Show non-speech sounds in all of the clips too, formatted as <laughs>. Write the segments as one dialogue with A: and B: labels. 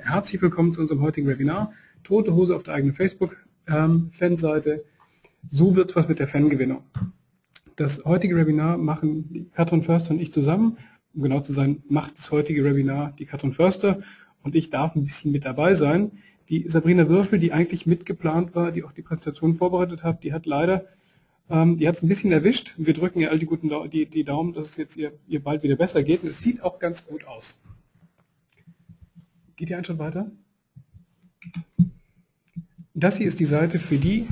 A: Herzlich willkommen zu unserem heutigen Webinar. Tote Hose auf der eigenen Facebook-Fanseite. so wird es was mit der Fangewinnung. Das heutige Webinar machen Katrin Förster und ich zusammen. Um genau zu sein, macht das heutige Webinar die Katrin Förster und ich darf ein bisschen mit dabei sein. Die Sabrina Würfel, die eigentlich mitgeplant war, die auch die Präsentation vorbereitet hat, die hat leider, ähm, die hat es ein bisschen erwischt. Wir drücken ihr all die guten die, die Daumen, dass es jetzt ihr, ihr bald wieder besser geht. Und es sieht auch ganz gut aus. Geht ihr einen Schritt weiter? Das hier ist die Seite für die,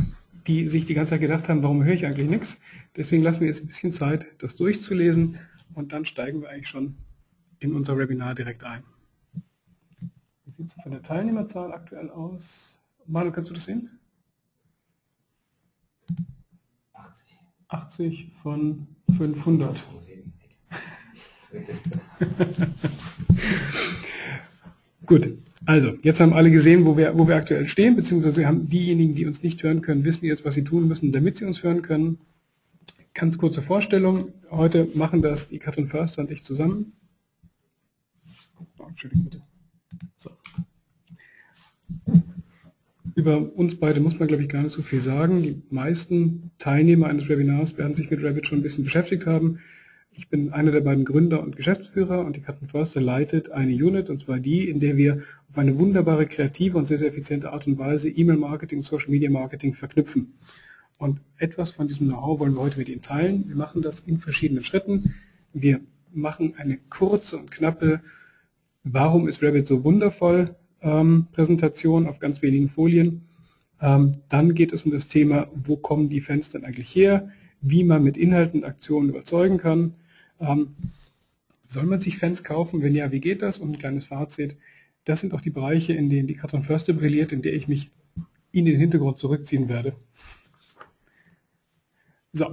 A: die sich die ganze Zeit gedacht haben, warum höre ich eigentlich nichts. Deswegen lassen wir jetzt ein bisschen Zeit, das durchzulesen und dann steigen wir eigentlich schon in unser Webinar direkt ein. Wie sieht es von der Teilnehmerzahl aktuell aus? Manu, kannst du das sehen? 80. 80 von 500. <laughs> <laughs> <laughs> Gut, also jetzt haben alle gesehen, wo wir, wo wir aktuell stehen, beziehungsweise haben diejenigen, die uns nicht hören können, wissen jetzt, was sie tun müssen, damit sie uns hören können. Ganz kurze Vorstellung. Heute machen das die Katrin Förster und ich zusammen. Oh, bitte. So. Über uns beide muss man, glaube ich, gar nicht so viel sagen. Die meisten Teilnehmer eines Webinars werden sich mit Rabbit schon ein bisschen beschäftigt haben. Ich bin einer der beiden Gründer und Geschäftsführer und die Katrin Förster leitet eine Unit, und zwar die, in der wir auf eine wunderbare, kreative und sehr, sehr effiziente Art und Weise E-Mail-Marketing, Social-Media-Marketing verknüpfen. Und etwas von diesem Know-how wollen wir heute mit Ihnen teilen. Wir machen das in verschiedenen Schritten. Wir machen eine kurze und knappe Warum ist Rabbit so wundervoll? Ähm, Präsentation auf ganz wenigen Folien. Ähm, dann geht es um das Thema, wo kommen die Fans denn eigentlich her? Wie man mit Inhalten und Aktionen überzeugen kann. Ähm, soll man sich Fans kaufen? Wenn ja, wie geht das? Und ein kleines Fazit. Das sind auch die Bereiche, in denen die Katrin Förster brilliert, in der ich mich in den Hintergrund zurückziehen werde. So,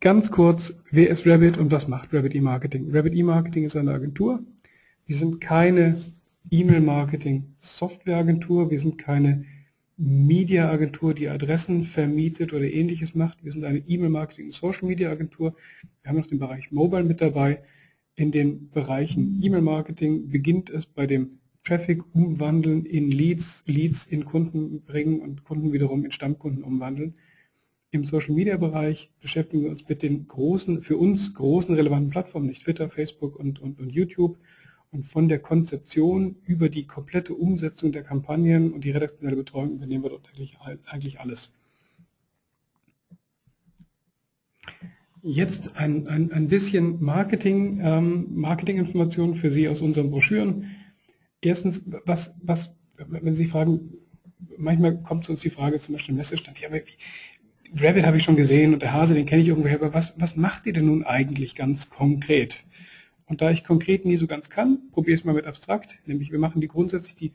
A: ganz kurz, wer ist Rabbit und was macht Rabbit E-Marketing? Rabbit E-Marketing ist eine Agentur. Wir sind keine E-Mail-Marketing-Software-Agentur, wir sind keine Media-Agentur, die Adressen vermietet oder ähnliches macht. Wir sind eine E-Mail-Marketing- und Social-Media-Agentur. Wir haben noch den Bereich Mobile mit dabei. In den Bereichen E-Mail-Marketing beginnt es bei dem Traffic umwandeln in Leads, Leads in Kunden bringen und Kunden wiederum in Stammkunden umwandeln. Im Social-Media-Bereich beschäftigen wir uns mit den großen, für uns großen relevanten Plattformen, nicht Twitter, Facebook und, und, und YouTube, und von der Konzeption über die komplette Umsetzung der Kampagnen und die redaktionelle Betreuung übernehmen wir dort eigentlich alles. Jetzt ein, ein, ein bisschen Marketing, ähm, Marketinginformationen für Sie aus unseren Broschüren. Erstens, was, was, wenn Sie fragen, manchmal kommt zu uns die Frage zum Beispiel im Messestand, ja, Rabbit habe ich schon gesehen und der Hase, den kenne ich irgendwoher, aber was, was macht ihr denn nun eigentlich ganz konkret? Und da ich konkret nie so ganz kann, probiere ich es mal mit abstrakt, nämlich wir machen die grundsätzlich die,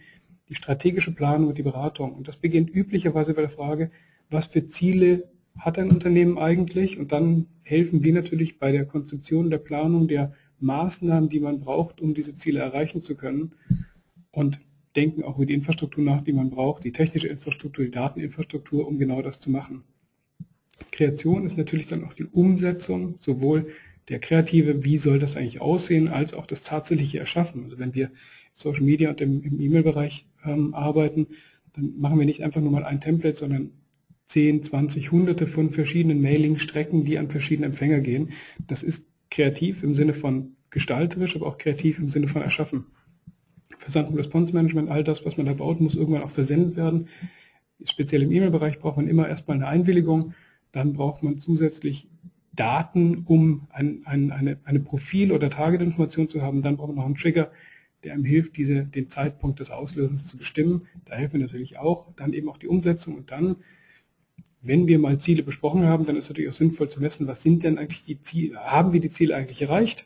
A: die strategische Planung und die Beratung. Und das beginnt üblicherweise bei der Frage, was für Ziele hat ein Unternehmen eigentlich? Und dann helfen wir natürlich bei der Konzeption der Planung der Maßnahmen, die man braucht, um diese Ziele erreichen zu können. Und denken auch über die Infrastruktur nach, die man braucht, die technische Infrastruktur, die Dateninfrastruktur, um genau das zu machen. Kreation ist natürlich dann auch die Umsetzung sowohl der kreative, wie soll das eigentlich aussehen, als auch das tatsächliche Erschaffen. Also wenn wir Social Media und im, im E-Mail-Bereich ähm, arbeiten, dann machen wir nicht einfach nur mal ein Template, sondern 10, 20, hunderte von verschiedenen Mailing-Strecken, die an verschiedene Empfänger gehen. Das ist kreativ im Sinne von gestalterisch, aber auch kreativ im Sinne von erschaffen. Versand- und Response-Management, all das, was man da baut, muss irgendwann auch versendet werden. Speziell im E-Mail-Bereich braucht man immer erstmal eine Einwilligung, dann braucht man zusätzlich Daten, um ein, ein, eine, eine Profil- oder Target-Information zu haben. Dann braucht man noch einen Trigger, der einem hilft, diese, den Zeitpunkt des Auslösens zu bestimmen. Da helfen wir natürlich auch. Dann eben auch die Umsetzung und dann, wenn wir mal Ziele besprochen haben, dann ist es natürlich auch sinnvoll zu messen, was sind denn eigentlich die Ziele, haben wir die Ziele eigentlich erreicht?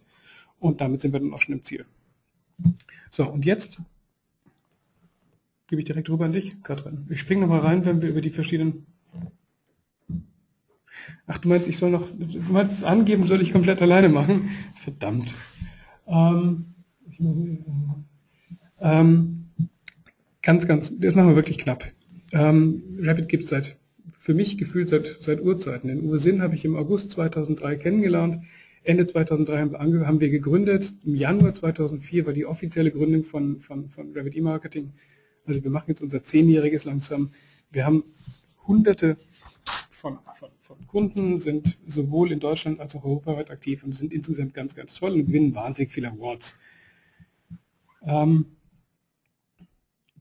A: Und damit sind wir dann auch schon im Ziel. So, und jetzt gebe ich direkt rüber an dich, Katrin. Ich springe nochmal rein, wenn wir über die verschiedenen Ach, du meinst, ich soll noch, du meinst es angeben, soll ich komplett alleine machen? Verdammt. Ähm, ähm, ganz, ganz, das machen wir wirklich knapp. Ähm, Rapid gibt es seit, für mich gefühlt seit, seit Urzeiten. Den Uwe Sinn habe ich im August 2003 kennengelernt. Ende 2003 haben wir gegründet. Im Januar 2004 war die offizielle Gründung von, von, von Rabbit E-Marketing. Also wir machen jetzt unser zehnjähriges langsam. Wir haben hunderte von, von, von, Kunden, sind sowohl in Deutschland als auch europaweit aktiv und sind insgesamt ganz, ganz toll und gewinnen wahnsinnig viele Awards. Ähm,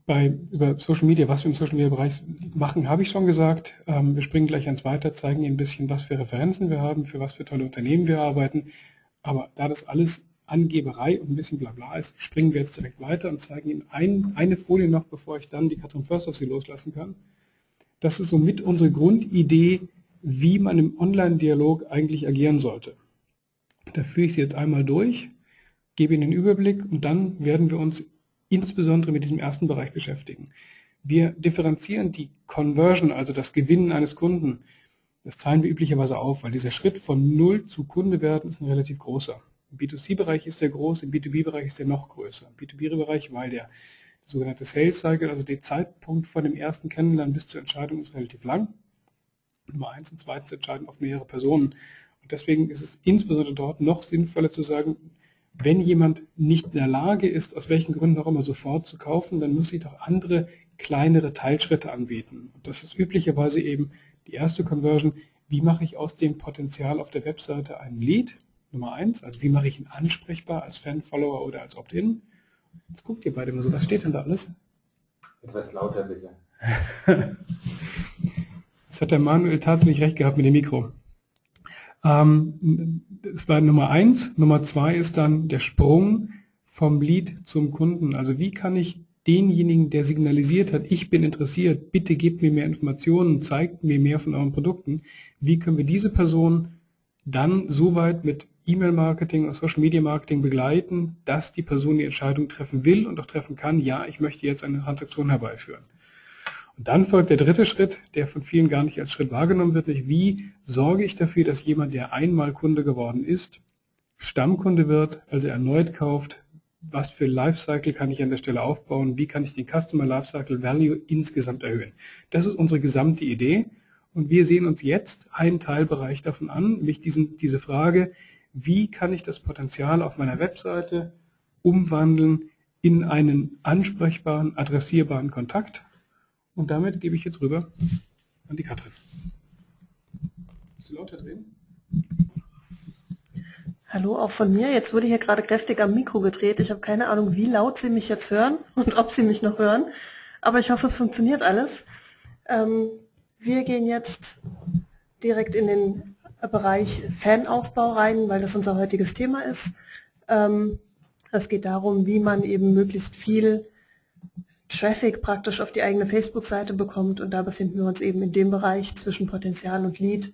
A: bei, über Social Media, was wir im Social Media Bereich machen, habe ich schon gesagt. Ähm, wir springen gleich ans Weiter, zeigen Ihnen ein bisschen, was für Referenzen wir haben, für was für tolle Unternehmen wir arbeiten. Aber da das alles Angeberei und ein bisschen Blabla ist, springen wir jetzt direkt weiter und zeigen Ihnen ein, eine Folie noch, bevor ich dann die Katrin First auf Sie loslassen kann. Das ist somit unsere Grundidee, wie man im Online-Dialog eigentlich agieren sollte. Da führe ich Sie jetzt einmal durch, gebe Ihnen den Überblick und dann werden wir uns insbesondere mit diesem ersten Bereich beschäftigen. Wir differenzieren die Conversion, also das Gewinnen eines Kunden, das zahlen wir üblicherweise auf, weil dieser Schritt von Null zu Kunde werden ist ein relativ großer. Im B2C-Bereich ist der groß, im B2B-Bereich ist der noch größer. Im B2B-Bereich, weil der sogenannte Sales Cycle, also der Zeitpunkt von dem ersten Kennenlernen bis zur Entscheidung ist relativ lang. Nummer eins und zweitens entscheiden auf mehrere Personen. Und deswegen ist es insbesondere dort noch sinnvoller zu sagen, wenn jemand nicht in der Lage ist, aus welchen Gründen auch immer sofort zu kaufen, dann muss ich doch andere kleinere Teilschritte anbieten. Und das ist üblicherweise eben die erste Conversion. Wie mache ich aus dem Potenzial auf der Webseite ein Lead? Nummer eins, also wie mache ich ihn ansprechbar als Fan, Follower oder als Opt-in? Jetzt guckt ihr beide mal so, was steht denn da alles?
B: Etwas lauter bitte. <laughs>
A: Jetzt hat der Manuel tatsächlich recht gehabt mit dem Mikro. Ähm, das war Nummer eins. Nummer zwei ist dann der Sprung vom Lead zum Kunden. Also wie kann ich denjenigen, der signalisiert hat, ich bin interessiert, bitte gebt mir mehr Informationen, zeigt mir mehr von euren Produkten, wie können wir diese Person dann so weit mit E-Mail-Marketing und Social-Media-Marketing begleiten, dass die Person die Entscheidung treffen will und auch treffen kann, ja, ich möchte jetzt eine Transaktion herbeiführen. Und dann folgt der dritte Schritt, der von vielen gar nicht als Schritt wahrgenommen wird, nämlich wie sorge ich dafür, dass jemand, der einmal Kunde geworden ist, Stammkunde wird, also erneut kauft, was für Lifecycle kann ich an der Stelle aufbauen, wie kann ich den Customer Lifecycle Value insgesamt erhöhen. Das ist unsere gesamte Idee und wir sehen uns jetzt einen Teilbereich davon an, nämlich diesen, diese Frage, wie kann ich das Potenzial auf meiner Webseite umwandeln in einen ansprechbaren, adressierbaren Kontakt und damit gebe ich jetzt rüber an die Katrin.
C: Bist du lauter drehen? Hallo, auch von mir. Jetzt wurde hier gerade kräftig am Mikro gedreht. Ich habe keine Ahnung, wie laut Sie mich jetzt hören <laughs> und ob Sie mich noch hören. Aber ich hoffe, es funktioniert alles. Ähm, wir gehen jetzt direkt in den Bereich Fanaufbau rein, weil das unser heutiges Thema ist. Ähm, es geht darum, wie man eben möglichst viel Traffic praktisch auf die eigene Facebook-Seite bekommt. Und da befinden wir uns eben in dem Bereich zwischen Potenzial und Lead,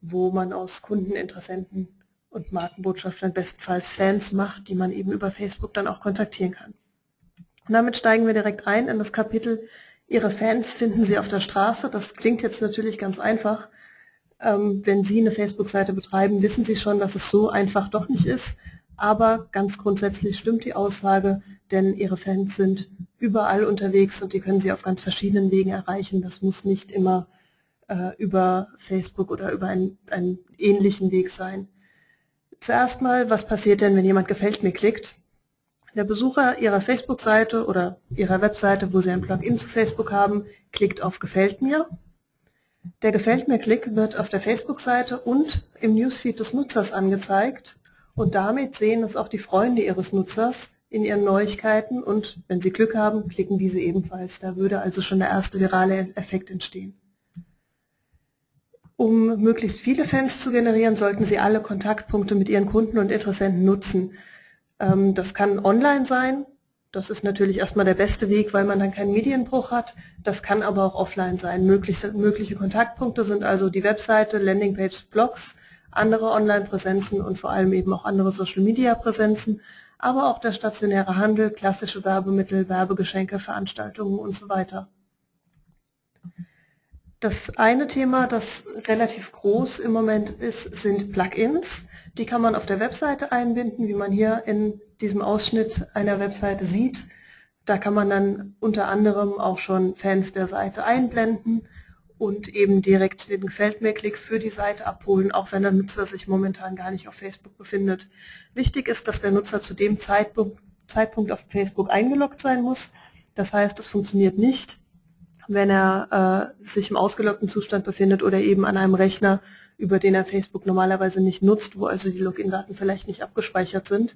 C: wo man aus Kunden, Interessenten und Markenbotschaftern bestenfalls Fans macht, die man eben über Facebook dann auch kontaktieren kann. Und damit steigen wir direkt ein in das Kapitel Ihre Fans finden Sie auf der Straße. Das klingt jetzt natürlich ganz einfach. Ähm, wenn Sie eine Facebook-Seite betreiben, wissen Sie schon, dass es so einfach doch nicht ist. Aber ganz grundsätzlich stimmt die Aussage, denn Ihre Fans sind überall unterwegs und die können Sie auf ganz verschiedenen Wegen erreichen. Das muss nicht immer äh, über Facebook oder über einen, einen ähnlichen Weg sein. Zuerst mal, was passiert denn, wenn jemand gefällt mir klickt? Der Besucher Ihrer Facebook-Seite oder Ihrer Webseite, wo Sie ein Plugin zu Facebook haben, klickt auf Gefällt mir. Der Gefällt mir-Klick wird auf der Facebook-Seite und im Newsfeed des Nutzers angezeigt und damit sehen es auch die Freunde Ihres Nutzers, in ihren Neuigkeiten und wenn Sie Glück haben, klicken diese ebenfalls. Da würde also schon der erste virale Effekt entstehen. Um möglichst viele Fans zu generieren, sollten Sie alle Kontaktpunkte mit Ihren Kunden und Interessenten nutzen. Ähm, das kann online sein. Das ist natürlich erstmal der beste Weg, weil man dann keinen Medienbruch hat. Das kann aber auch offline sein. Mögliche, mögliche Kontaktpunkte sind also die Webseite, Landingpage, Blogs, andere Online-Präsenzen und vor allem eben auch andere Social-Media-Präsenzen aber auch der stationäre Handel, klassische Werbemittel, Werbegeschenke, Veranstaltungen und so weiter. Das eine Thema, das relativ groß im Moment ist, sind Plugins. Die kann man auf der Webseite einbinden, wie man hier in diesem Ausschnitt einer Webseite sieht. Da kann man dann unter anderem auch schon Fans der Seite einblenden und eben direkt den Gefällt mir-Klick für die Seite abholen, auch wenn der Nutzer sich momentan gar nicht auf Facebook befindet. Wichtig ist, dass der Nutzer zu dem Zeitpunkt, Zeitpunkt auf Facebook eingeloggt sein muss. Das heißt, es funktioniert nicht, wenn er äh, sich im ausgeloggten Zustand befindet oder eben an einem Rechner, über den er Facebook normalerweise nicht nutzt, wo also die Login-Daten vielleicht nicht abgespeichert sind.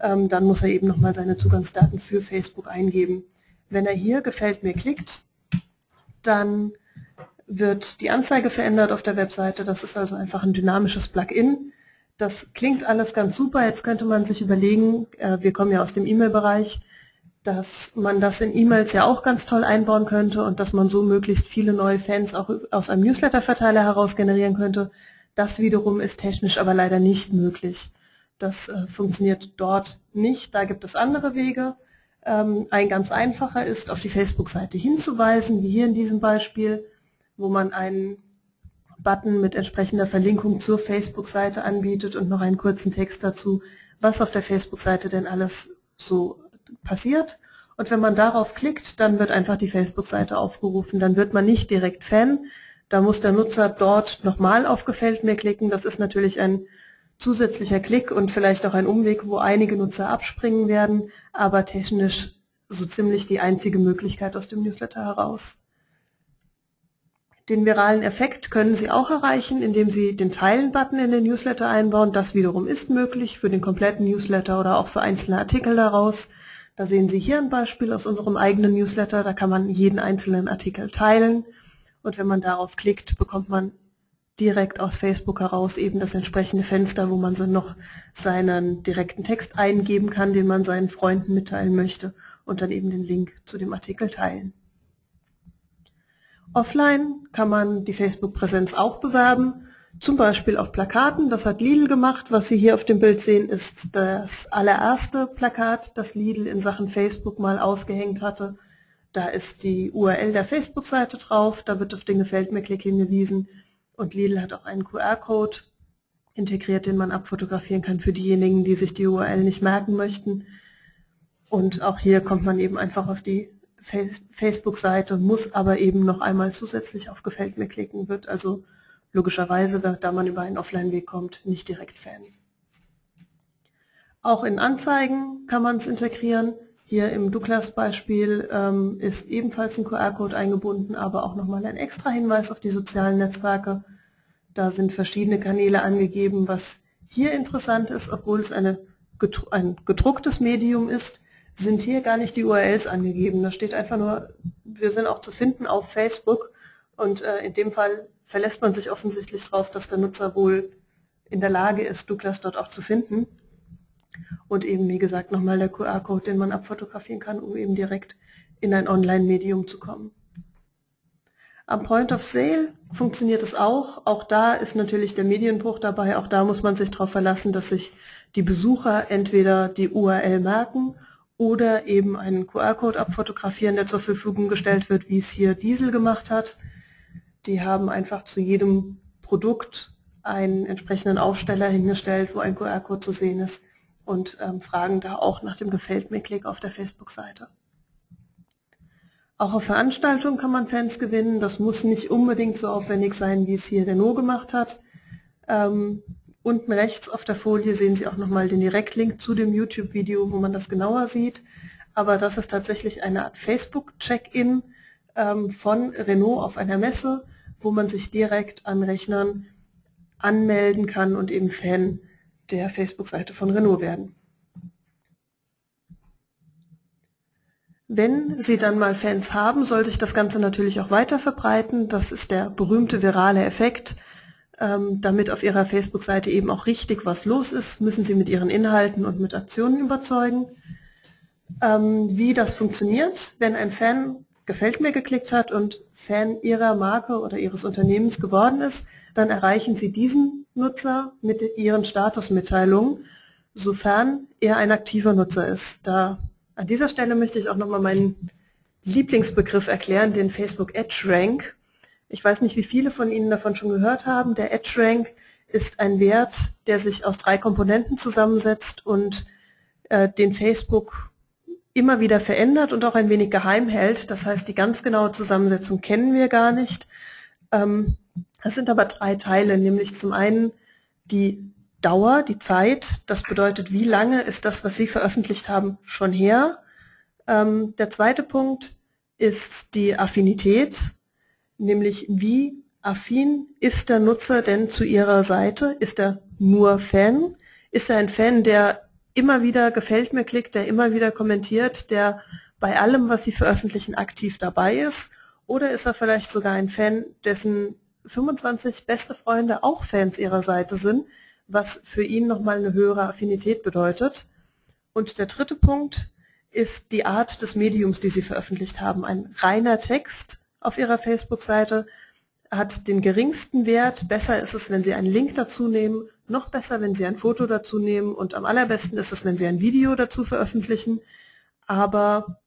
C: Ähm, dann muss er eben nochmal seine Zugangsdaten für Facebook eingeben. Wenn er hier Gefällt mir klickt, dann wird die Anzeige verändert auf der Webseite. Das ist also einfach ein dynamisches Plugin. Das klingt alles ganz super. Jetzt könnte man sich überlegen, äh, wir kommen ja aus dem E-Mail-Bereich, dass man das in E-Mails ja auch ganz toll einbauen könnte und dass man so möglichst viele neue Fans auch aus einem Newsletter-Verteiler heraus generieren könnte. Das wiederum ist technisch aber leider nicht möglich. Das äh, funktioniert dort nicht. Da gibt es andere Wege. Ähm, ein ganz einfacher ist, auf die Facebook-Seite hinzuweisen, wie hier in diesem Beispiel, wo man einen Button mit entsprechender Verlinkung zur Facebook-Seite anbietet und noch einen kurzen Text dazu, was auf der Facebook-Seite denn alles so passiert. Und wenn man darauf klickt, dann wird einfach die Facebook-Seite aufgerufen. Dann wird man nicht direkt Fan. Da muss der Nutzer dort nochmal auf Gefällt mir klicken. Das ist natürlich ein zusätzlicher Klick und vielleicht auch ein Umweg, wo einige Nutzer abspringen werden, aber technisch so ziemlich die einzige Möglichkeit aus dem Newsletter heraus. Den viralen Effekt können Sie auch erreichen, indem Sie den Teilen-Button in den Newsletter einbauen. Das wiederum ist möglich für den kompletten Newsletter oder auch für einzelne Artikel daraus. Da sehen Sie hier ein Beispiel aus unserem eigenen Newsletter. Da kann man jeden einzelnen Artikel teilen. Und wenn man darauf klickt, bekommt man direkt aus Facebook heraus eben das entsprechende Fenster, wo man so noch seinen direkten Text eingeben kann, den man seinen Freunden mitteilen möchte und dann eben den Link zu dem Artikel teilen. Offline kann man die Facebook-Präsenz auch bewerben, zum Beispiel auf Plakaten. Das hat Lidl gemacht. Was Sie hier auf dem Bild sehen, ist das allererste Plakat, das Lidl in Sachen Facebook mal ausgehängt hatte. Da ist die URL der Facebook-Seite drauf, da wird auf den Gefällt mir-Klick hingewiesen. Und Lidl hat auch einen QR-Code integriert, den man abfotografieren kann für diejenigen, die sich die URL nicht merken möchten. Und auch hier kommt man eben einfach auf die Facebook-Seite, muss aber eben noch einmal zusätzlich auf Gefällt mir klicken, wird also logischerweise, da man über einen Offline-Weg kommt, nicht direkt Fan. Auch in Anzeigen kann man es integrieren. Hier im Douglas-Beispiel ähm, ist ebenfalls ein QR-Code eingebunden, aber auch nochmal ein extra Hinweis auf die sozialen Netzwerke. Da sind verschiedene Kanäle angegeben. Was hier interessant ist, obwohl es eine, ein gedrucktes Medium ist, sind hier gar nicht die URLs angegeben. Da steht einfach nur, wir sind auch zu finden auf Facebook und äh, in dem Fall verlässt man sich offensichtlich darauf, dass der Nutzer wohl in der Lage ist, Douglas dort auch zu finden. Und eben, wie gesagt, nochmal der QR-Code, den man abfotografieren kann, um eben direkt in ein Online-Medium zu kommen. Am Point of Sale funktioniert es auch. Auch da ist natürlich der Medienbruch dabei. Auch da muss man sich darauf verlassen, dass sich die Besucher entweder die URL merken oder eben einen QR-Code abfotografieren, der zur Verfügung gestellt wird, wie es hier Diesel gemacht hat. Die haben einfach zu jedem Produkt einen entsprechenden Aufsteller hingestellt, wo ein QR-Code zu sehen ist und ähm, fragen da auch nach dem Gefällt mir-Klick auf der Facebook-Seite. Auch auf Veranstaltungen kann man Fans gewinnen. Das muss nicht unbedingt so aufwendig sein, wie es hier Renault gemacht hat. Ähm, unten rechts auf der Folie sehen Sie auch nochmal den Direktlink zu dem YouTube-Video, wo man das genauer sieht. Aber das ist tatsächlich eine Art Facebook-Check-In ähm, von Renault auf einer Messe, wo man sich direkt an Rechnern anmelden kann und eben Fan der Facebook-Seite von Renault werden. Wenn Sie dann mal Fans haben, soll sich das Ganze natürlich auch weiter verbreiten. Das ist der berühmte virale Effekt. Ähm, damit auf Ihrer Facebook-Seite eben auch richtig was los ist, müssen Sie mit Ihren Inhalten und mit Aktionen überzeugen. Ähm, wie das funktioniert, wenn ein Fan Gefällt mir geklickt hat und Fan Ihrer Marke oder Ihres Unternehmens geworden ist, dann erreichen Sie diesen Nutzer mit Ihren Statusmitteilungen, sofern er ein aktiver Nutzer ist. Da an dieser Stelle möchte ich auch nochmal meinen Lieblingsbegriff erklären, den Facebook Edge Rank. Ich weiß nicht, wie viele von Ihnen davon schon gehört haben. Der Edge Rank ist ein Wert, der sich aus drei Komponenten zusammensetzt und äh, den Facebook immer wieder verändert und auch ein wenig geheim hält. Das heißt, die ganz genaue Zusammensetzung kennen wir gar nicht. Ähm, es sind aber drei Teile, nämlich zum einen die Dauer, die Zeit. Das bedeutet, wie lange ist das, was Sie veröffentlicht haben, schon her? Ähm, der zweite Punkt ist die Affinität, nämlich wie affin ist der Nutzer denn zu Ihrer Seite? Ist er nur Fan? Ist er ein Fan, der immer wieder gefällt mir klickt, der immer wieder kommentiert, der bei allem, was Sie veröffentlichen, aktiv dabei ist? Oder ist er vielleicht sogar ein Fan, dessen 25 beste Freunde auch Fans Ihrer Seite sind, was für ihn nochmal eine höhere Affinität bedeutet? Und der dritte Punkt ist die Art des Mediums, die Sie veröffentlicht haben. Ein reiner Text auf Ihrer Facebook-Seite hat den geringsten Wert. Besser ist es, wenn Sie einen Link dazu nehmen. Noch besser, wenn Sie ein Foto dazu nehmen. Und am allerbesten ist es, wenn Sie ein Video dazu veröffentlichen. Aber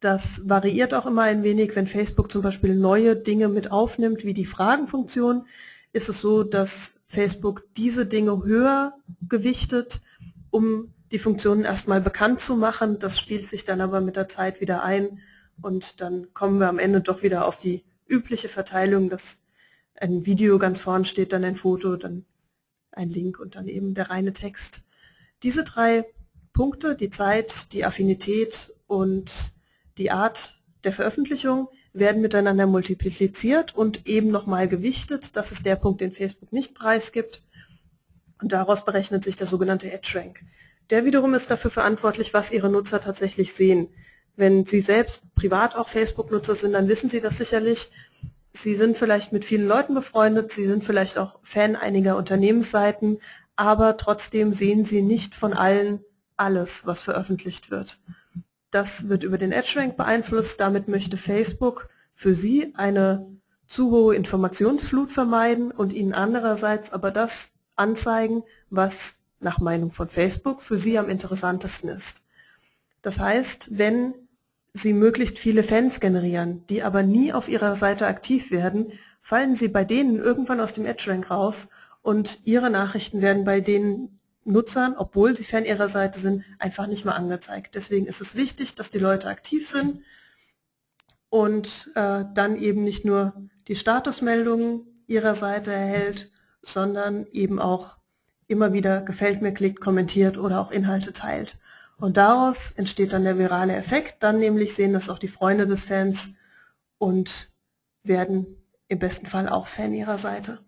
C: das variiert auch immer ein wenig. Wenn Facebook zum Beispiel neue Dinge mit aufnimmt, wie die Fragenfunktion, ist es so, dass Facebook diese Dinge höher gewichtet, um die Funktionen erstmal bekannt zu machen. Das spielt sich dann aber mit der Zeit wieder ein und dann kommen wir am Ende doch wieder auf die übliche Verteilung, dass ein Video ganz vorn steht, dann ein Foto, dann ein Link und dann eben der reine Text. Diese drei Punkte, die Zeit, die Affinität und die Art der Veröffentlichung, werden miteinander multipliziert und eben nochmal gewichtet. Das ist der Punkt, den Facebook nicht preisgibt. Und daraus berechnet sich der sogenannte EdgeRank. Der wiederum ist dafür verantwortlich, was Ihre Nutzer tatsächlich sehen. Wenn Sie selbst privat auch Facebook-Nutzer sind, dann wissen Sie das sicherlich. Sie sind vielleicht mit vielen Leuten befreundet, Sie sind vielleicht auch Fan einiger Unternehmensseiten, aber trotzdem sehen Sie nicht von allen alles, was veröffentlicht wird. Das wird über den EdgeRank beeinflusst. Damit möchte Facebook für Sie eine zu hohe Informationsflut vermeiden und Ihnen andererseits aber das anzeigen, was nach Meinung von Facebook für Sie am interessantesten ist. Das heißt, wenn Sie möglichst viele Fans generieren, die aber nie auf Ihrer Seite aktiv werden, fallen Sie bei denen irgendwann aus dem EdgeRank raus und Ihre Nachrichten werden bei den Nutzern, obwohl sie Fan Ihrer Seite sind, einfach nicht mehr angezeigt. Deswegen ist es wichtig, dass die Leute aktiv sind und äh, dann eben nicht nur die Statusmeldungen Ihrer Seite erhält, sondern eben auch immer wieder gefällt mir klickt, kommentiert oder auch Inhalte teilt. Und daraus entsteht dann der virale Effekt. Dann nämlich sehen das auch die Freunde des Fans und werden im besten Fall auch Fan ihrer Seite.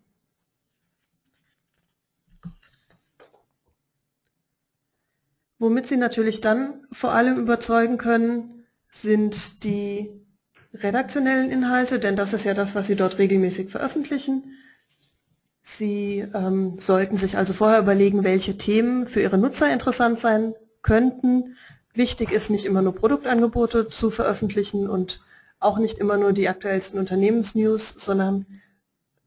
C: Womit sie natürlich dann vor allem überzeugen können, sind die redaktionellen Inhalte, denn das ist ja das, was sie dort regelmäßig veröffentlichen. Sie ähm, sollten sich also vorher überlegen, welche Themen für Ihre Nutzer interessant sein könnten. Wichtig ist nicht immer nur Produktangebote zu veröffentlichen und auch nicht immer nur die aktuellsten Unternehmensnews, sondern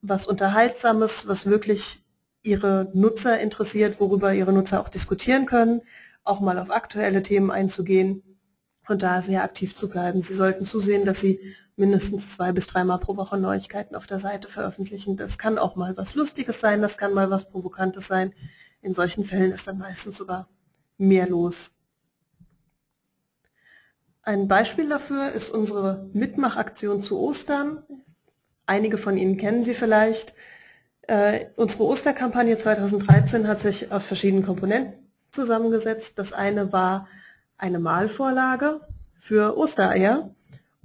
C: was Unterhaltsames, was wirklich Ihre Nutzer interessiert, worüber Ihre Nutzer auch diskutieren können, auch mal auf aktuelle Themen einzugehen und da sehr aktiv zu bleiben. Sie sollten zusehen, dass Sie mindestens zwei bis dreimal pro Woche Neuigkeiten auf der Seite veröffentlichen. Das kann auch mal was Lustiges sein, das kann mal was Provokantes sein. In solchen Fällen ist dann meistens sogar mehr los. Ein Beispiel dafür ist unsere Mitmachaktion zu Ostern. Einige von Ihnen kennen sie vielleicht. Äh, unsere Osterkampagne 2013 hat sich aus verschiedenen Komponenten zusammengesetzt. Das eine war eine Malvorlage für Ostereier.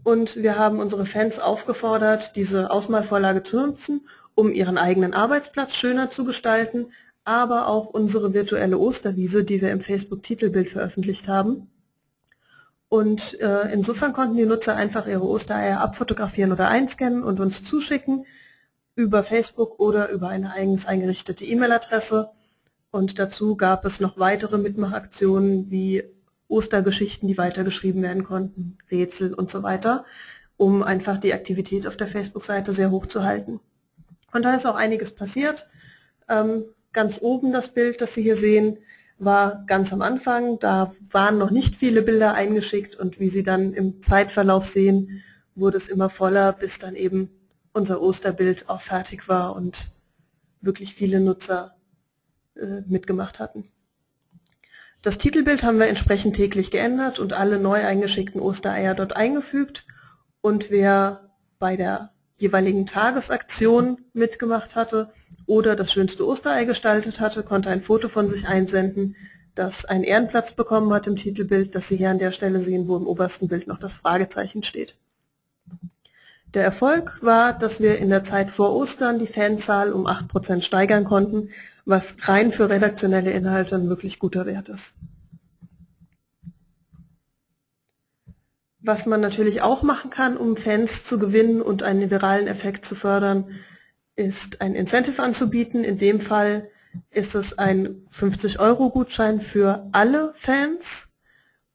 C: Und wir haben unsere Fans aufgefordert, diese Ausmalvorlage zu nutzen, um ihren eigenen Arbeitsplatz schöner zu gestalten, aber auch unsere virtuelle Osterwiese, die wir im Facebook-Titelbild veröffentlicht haben. Und äh, insofern konnten die Nutzer einfach ihre Ostereier abfotografieren oder einscannen und uns zuschicken über Facebook oder über eine eigens eingerichtete E-Mail-Adresse. Und dazu gab es noch weitere Mitmachaktionen wie Ostergeschichten, die weitergeschrieben werden konnten, Rätsel und so weiter, um einfach die Aktivität auf der Facebook-Seite sehr hoch zu halten. Und da ist auch einiges passiert. Ähm, ganz oben das Bild, das Sie hier sehen, war ganz am Anfang. Da waren noch nicht viele Bilder eingeschickt und wie Sie dann im Zeitverlauf sehen, wurde es immer voller, bis dann eben unser Osterbild auch fertig war und wirklich viele Nutzer äh, mitgemacht hatten. Das Titelbild haben wir entsprechend täglich geändert und alle neu eingeschickten Ostereier dort eingefügt. Und wer bei der jeweiligen Tagesaktion mitgemacht hatte oder das schönste Osterei gestaltet hatte, konnte ein Foto von sich einsenden, das einen Ehrenplatz bekommen hat im Titelbild, das Sie hier an der Stelle sehen, wo im obersten Bild noch das Fragezeichen steht. Der Erfolg war, dass wir in der Zeit vor Ostern die Fanzahl um 8% steigern konnten, was rein für redaktionelle Inhalte ein wirklich guter Wert ist. Was man natürlich auch machen kann, um Fans zu gewinnen und einen viralen Effekt zu fördern, ist ein Incentive anzubieten. In dem Fall ist es ein 50-Euro-Gutschein für alle Fans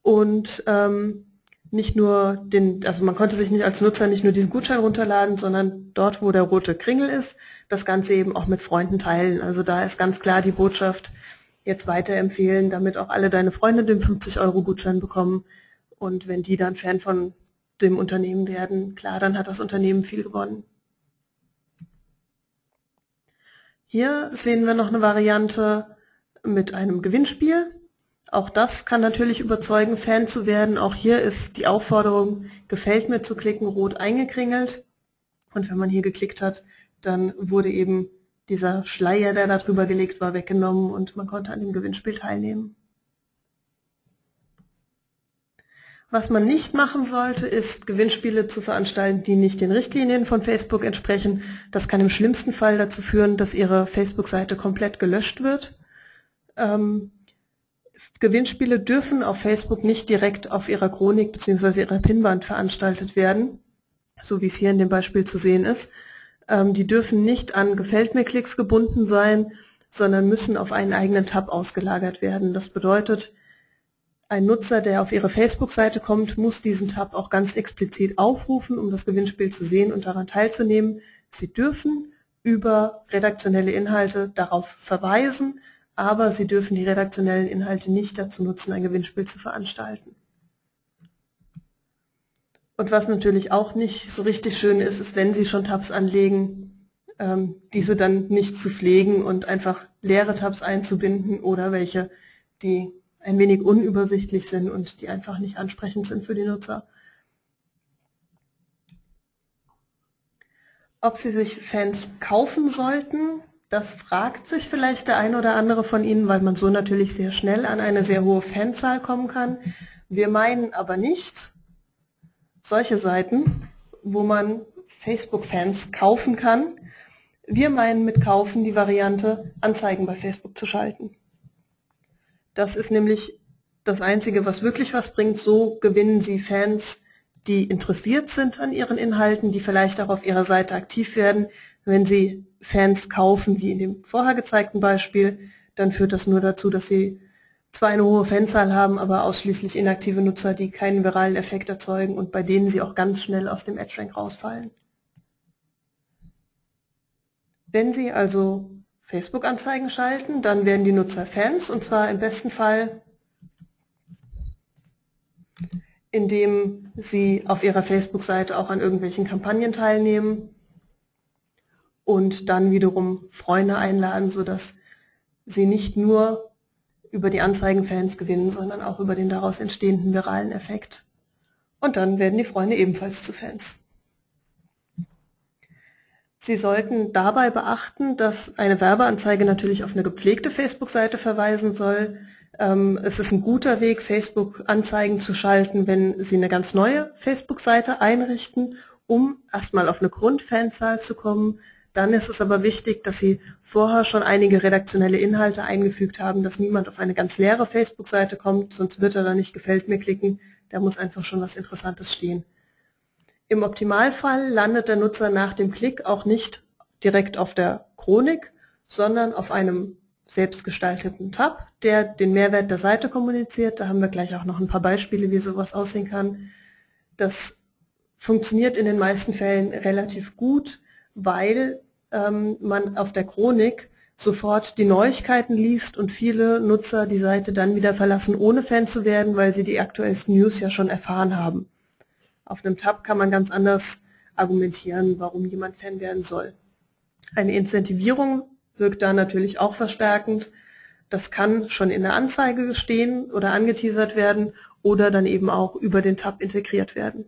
C: und ähm, nicht nur den, also man konnte sich nicht als Nutzer nicht nur diesen Gutschein runterladen, sondern dort, wo der rote Kringel ist, das Ganze eben auch mit Freunden teilen. Also da ist ganz klar die Botschaft, jetzt weiterempfehlen, damit auch alle deine Freunde den 50-Euro-Gutschein bekommen. Und wenn die dann Fan von dem Unternehmen werden, klar, dann hat das Unternehmen viel gewonnen. Hier sehen wir noch eine Variante mit einem Gewinnspiel. Auch das kann natürlich überzeugen, Fan zu werden. Auch hier ist die Aufforderung, gefällt mir zu klicken, rot eingekringelt. Und wenn man hier geklickt hat, dann wurde eben dieser Schleier, der da drüber gelegt war, weggenommen und man konnte an dem Gewinnspiel teilnehmen. Was man nicht machen sollte, ist Gewinnspiele zu veranstalten, die nicht den Richtlinien von Facebook entsprechen. Das kann im schlimmsten Fall dazu führen, dass Ihre Facebook-Seite komplett gelöscht wird. Ähm, Gewinnspiele dürfen auf Facebook nicht direkt auf ihrer Chronik bzw. ihrer Pinnwand veranstaltet werden, so wie es hier in dem Beispiel zu sehen ist. Ähm, die dürfen nicht an Gefällt mir Klicks gebunden sein, sondern müssen auf einen eigenen Tab ausgelagert werden. Das bedeutet, ein Nutzer, der auf Ihre Facebook-Seite kommt, muss diesen Tab auch ganz explizit aufrufen, um das Gewinnspiel zu sehen und daran teilzunehmen. Sie dürfen über redaktionelle Inhalte darauf verweisen, aber Sie dürfen die redaktionellen Inhalte nicht dazu nutzen, ein Gewinnspiel zu veranstalten. Und was natürlich auch nicht so richtig schön ist, ist, wenn Sie schon Tabs anlegen, ähm, diese dann nicht zu pflegen und einfach leere Tabs einzubinden oder welche, die ein wenig unübersichtlich sind und die einfach nicht ansprechend sind für die Nutzer. Ob Sie sich Fans kaufen sollten, das fragt sich vielleicht der ein oder andere von Ihnen, weil man so natürlich sehr schnell an eine sehr hohe Fanzahl kommen kann. Wir meinen aber nicht solche Seiten, wo man Facebook-Fans kaufen kann. Wir meinen mit kaufen die Variante, Anzeigen bei Facebook zu schalten. Das ist nämlich das Einzige, was wirklich was bringt. So gewinnen Sie Fans, die interessiert sind an Ihren Inhalten, die vielleicht auch auf Ihrer Seite aktiv werden, wenn Sie Fans kaufen, wie in dem vorher gezeigten Beispiel, dann führt das nur dazu, dass Sie zwar eine hohe Fanzahl haben, aber ausschließlich inaktive Nutzer, die keinen viralen Effekt erzeugen und bei denen Sie auch ganz schnell aus dem Ad-Rank rausfallen. Wenn Sie also Facebook-Anzeigen schalten, dann werden die Nutzer Fans und zwar im besten Fall, indem sie auf ihrer Facebook-Seite auch an irgendwelchen Kampagnen teilnehmen und dann wiederum Freunde einladen, sodass sie nicht nur über die Anzeigenfans gewinnen, sondern auch über den daraus entstehenden viralen Effekt. Und dann werden die Freunde ebenfalls zu Fans. Sie sollten dabei beachten, dass eine Werbeanzeige natürlich auf eine gepflegte Facebook-Seite verweisen soll. Ähm, es ist ein guter Weg, Facebook-Anzeigen zu schalten, wenn Sie eine ganz neue Facebook-Seite einrichten, um erstmal auf eine Grundfanzahl zu kommen, dann ist es aber wichtig, dass Sie vorher schon einige redaktionelle Inhalte eingefügt haben, dass niemand auf eine ganz leere Facebook-Seite kommt, sonst wird er da nicht gefällt mir klicken. Da muss einfach schon was Interessantes stehen. Im Optimalfall landet der Nutzer nach dem Klick auch nicht direkt auf der Chronik, sondern auf einem selbstgestalteten Tab, der den Mehrwert der Seite kommuniziert. Da haben wir gleich auch noch ein paar Beispiele, wie sowas aussehen kann. Das funktioniert in den meisten Fällen relativ gut, weil ähm, man auf der Chronik sofort die Neuigkeiten liest und viele Nutzer die Seite dann wieder verlassen, ohne Fan zu werden, weil sie die aktuellsten News ja schon erfahren haben. Auf einem Tab kann man ganz anders argumentieren, warum jemand Fan werden soll. Eine Incentivierung wirkt da natürlich auch verstärkend. Das kann schon in der Anzeige stehen oder angeteasert werden oder dann eben auch über den Tab integriert werden.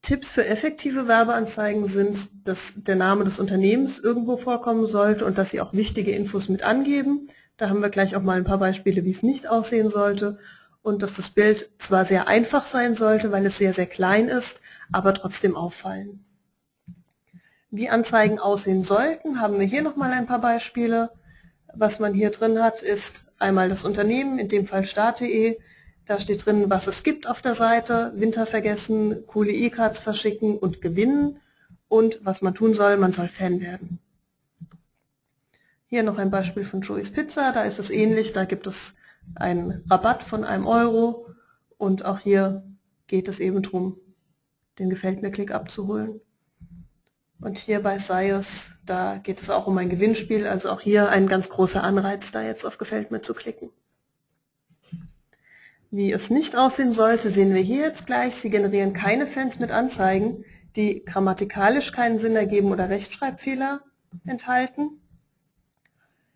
C: Tipps für effektive Werbeanzeigen sind, dass der Name des Unternehmens irgendwo vorkommen sollte und dass sie auch wichtige Infos mit angeben. Da haben wir gleich auch mal ein paar Beispiele, wie es nicht aussehen sollte. Und dass das Bild zwar sehr einfach sein sollte, weil es sehr, sehr klein ist, aber trotzdem auffallen. Wie Anzeigen aussehen sollten, haben wir hier nochmal ein paar Beispiele. Was man hier drin hat, ist einmal das Unternehmen, in dem Fall start.de, da steht drin, was es gibt auf der Seite, Winter vergessen, coole E-Cards verschicken und gewinnen und was man tun soll, man soll Fan werden. Hier noch ein Beispiel von Joey's Pizza, da ist es ähnlich, da gibt es einen Rabatt von einem Euro und auch hier geht es eben darum, den Gefällt mir Klick abzuholen. Und hier bei Sias, da geht es auch um ein Gewinnspiel, also auch hier ein ganz großer Anreiz, da jetzt auf Gefällt mir zu klicken. Wie es nicht aussehen sollte, sehen wir hier jetzt gleich. Sie generieren keine Fans mit Anzeigen, die grammatikalisch keinen Sinn ergeben oder Rechtschreibfehler enthalten.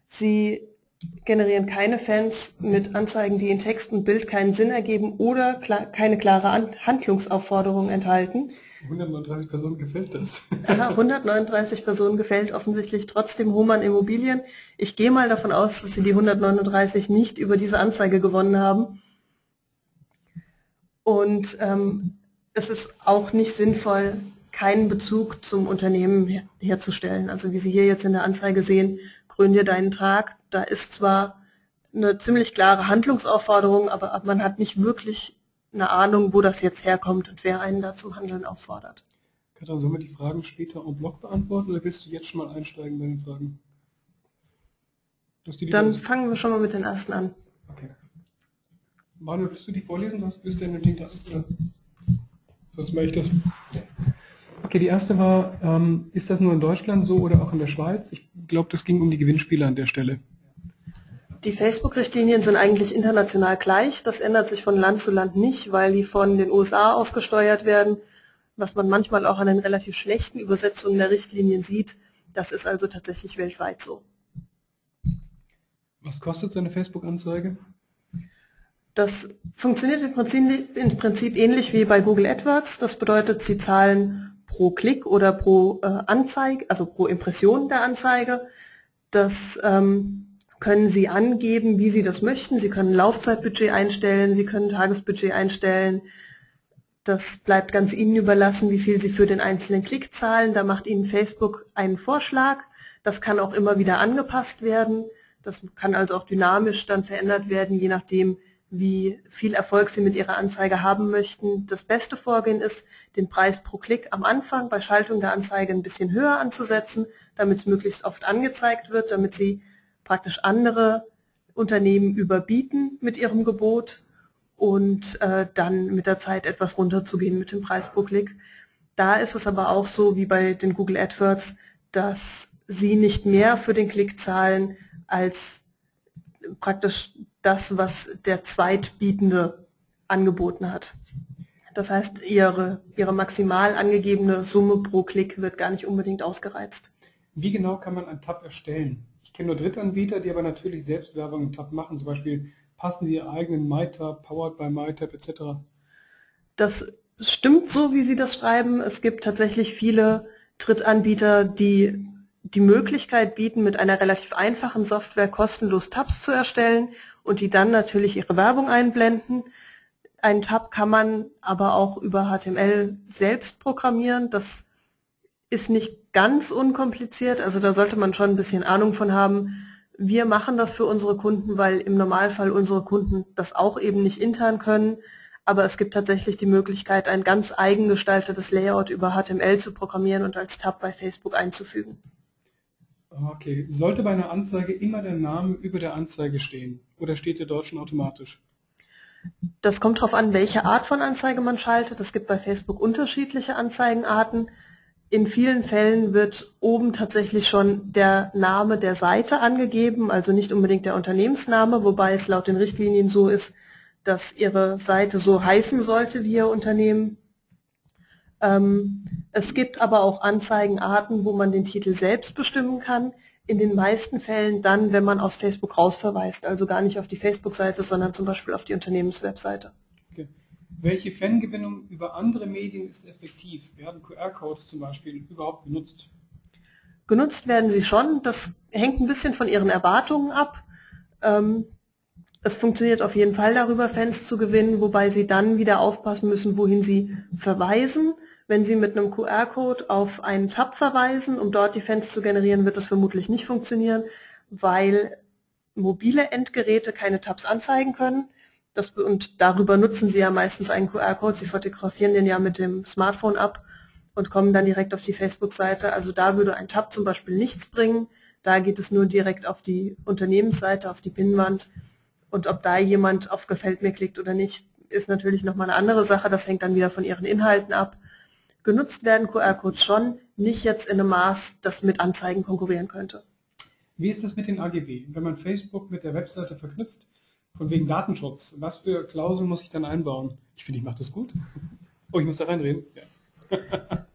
C: Sie generieren keine Fans mit Anzeigen, die in Text und Bild keinen Sinn ergeben oder klar, keine klare An Handlungsaufforderung enthalten.
A: 139 Personen gefällt das.
C: Aha, <laughs> 139 Personen gefällt offensichtlich trotzdem Hohmann Immobilien. Ich gehe mal davon aus, dass sie die 139 nicht über diese Anzeige gewonnen haben. Und ähm, es ist auch nicht sinnvoll, keinen Bezug zum Unternehmen her herzustellen. Also wie Sie hier jetzt in der Anzeige sehen, grün dir deinen Tag, da ist zwar eine ziemlich klare Handlungsaufforderung, aber man hat nicht wirklich eine Ahnung, wo das jetzt herkommt und wer einen da zum Handeln auffordert.
A: Katrin, sollen wir die Fragen später en bloc beantworten oder willst du jetzt schon mal einsteigen bei den Fragen?
C: Dann fangen wir schon mal mit den ersten an.
A: Okay. Manuel, willst du die vorlesen? Was bist du denn hinter? Oder? Sonst mache ich das. Okay, die erste war, ähm, ist das nur in Deutschland so oder auch in der Schweiz? Ich glaube, das ging um die Gewinnspiele an der Stelle.
C: Die Facebook-Richtlinien sind eigentlich international gleich. Das ändert sich von Land zu Land nicht, weil die von den USA ausgesteuert werden, was man manchmal auch an den relativ schlechten Übersetzungen der Richtlinien sieht. Das ist also tatsächlich weltweit so.
A: Was kostet so eine Facebook-Anzeige?
C: Das funktioniert im Prinzip, im Prinzip, ähnlich wie bei Google AdWords. Das bedeutet, Sie zahlen pro Klick oder pro äh, Anzeige, also pro Impression der Anzeige. Das ähm, können Sie angeben, wie Sie das möchten. Sie können Laufzeitbudget einstellen, Sie können Tagesbudget einstellen. Das bleibt ganz Ihnen überlassen, wie viel Sie für den einzelnen Klick zahlen. Da macht Ihnen Facebook einen Vorschlag. Das kann auch immer wieder angepasst werden. Das kann also auch dynamisch dann verändert werden, je nachdem, wie viel Erfolg Sie mit Ihrer Anzeige haben möchten. Das beste Vorgehen ist, den Preis pro Klick am Anfang bei Schaltung der Anzeige ein bisschen höher anzusetzen, damit es möglichst oft angezeigt wird, damit Sie praktisch andere Unternehmen überbieten mit ihrem Gebot und äh, dann mit der Zeit etwas runterzugehen mit dem Preis pro Klick. Da ist es aber auch so wie bei den Google AdWords, dass Sie nicht mehr für den Klick zahlen als praktisch das, was der Zweitbietende angeboten hat. Das heißt, ihre, ihre maximal angegebene Summe pro Klick wird gar nicht unbedingt ausgereizt.
A: Wie genau kann man einen Tab erstellen? Ich kenne nur Drittanbieter, die aber natürlich selbst Werbung im Tab machen. Zum Beispiel passen sie ihren eigenen MyTab, Powered by MyTab etc.
C: Das stimmt so, wie Sie das schreiben. Es gibt tatsächlich viele Drittanbieter, die die Möglichkeit bieten, mit einer relativ einfachen Software kostenlos Tabs zu erstellen und die dann natürlich ihre Werbung einblenden. Einen Tab kann man aber auch über HTML selbst programmieren. Das ist nicht ganz unkompliziert, also da sollte man schon ein bisschen Ahnung von haben. Wir machen das für unsere Kunden, weil im Normalfall unsere Kunden das auch eben nicht intern können. Aber es gibt tatsächlich die Möglichkeit, ein ganz eigen gestaltetes Layout über HTML zu programmieren und als Tab bei Facebook einzufügen.
A: Okay. Sollte bei einer Anzeige immer der Name über der Anzeige stehen? Oder steht der dort schon automatisch?
C: Das kommt darauf an, welche Art von Anzeige man schaltet. Es gibt bei Facebook unterschiedliche Anzeigenarten. In vielen Fällen wird oben tatsächlich schon der Name der Seite angegeben, also nicht unbedingt der Unternehmensname, wobei es laut den Richtlinien so ist, dass Ihre Seite so heißen sollte wie Ihr Unternehmen. Ähm, es gibt aber auch Anzeigenarten, wo man den Titel selbst bestimmen kann. in den meisten Fällen dann, wenn man aus Facebook rausverweist, also gar nicht auf die Facebook-Seite, sondern zum Beispiel auf die Unternehmenswebseite.
A: Okay. Welche Fangewinnung über andere Medien ist effektiv? Werden QR-Codes zum Beispiel überhaupt genutzt?
C: Genutzt werden sie schon. Das hängt ein bisschen von ihren Erwartungen ab. Ähm, es funktioniert auf jeden Fall darüber, Fans zu gewinnen, wobei sie dann wieder aufpassen müssen, wohin sie verweisen. Wenn Sie mit einem QR-Code auf einen Tab verweisen, um dort die Fans zu generieren, wird das vermutlich nicht funktionieren, weil mobile Endgeräte keine Tabs anzeigen können. Das, und darüber nutzen Sie ja meistens einen QR-Code. Sie fotografieren den ja mit dem Smartphone ab und kommen dann direkt auf die Facebook-Seite. Also da würde ein Tab zum Beispiel nichts bringen. Da geht es nur direkt auf die Unternehmensseite, auf die Pinnwand. Und ob da jemand auf Gefällt mir klickt oder nicht, ist natürlich nochmal eine andere Sache. Das hängt dann wieder von Ihren Inhalten ab. Genutzt werden QR-Codes schon, nicht jetzt in einem Maß, das mit Anzeigen konkurrieren könnte.
A: Wie ist das mit den AGB? Wenn man Facebook mit der Webseite verknüpft, von wegen Datenschutz, was für Klauseln muss ich dann einbauen? Ich finde, ich mache das gut. Oh, ich muss da reinreden. Ja. <laughs>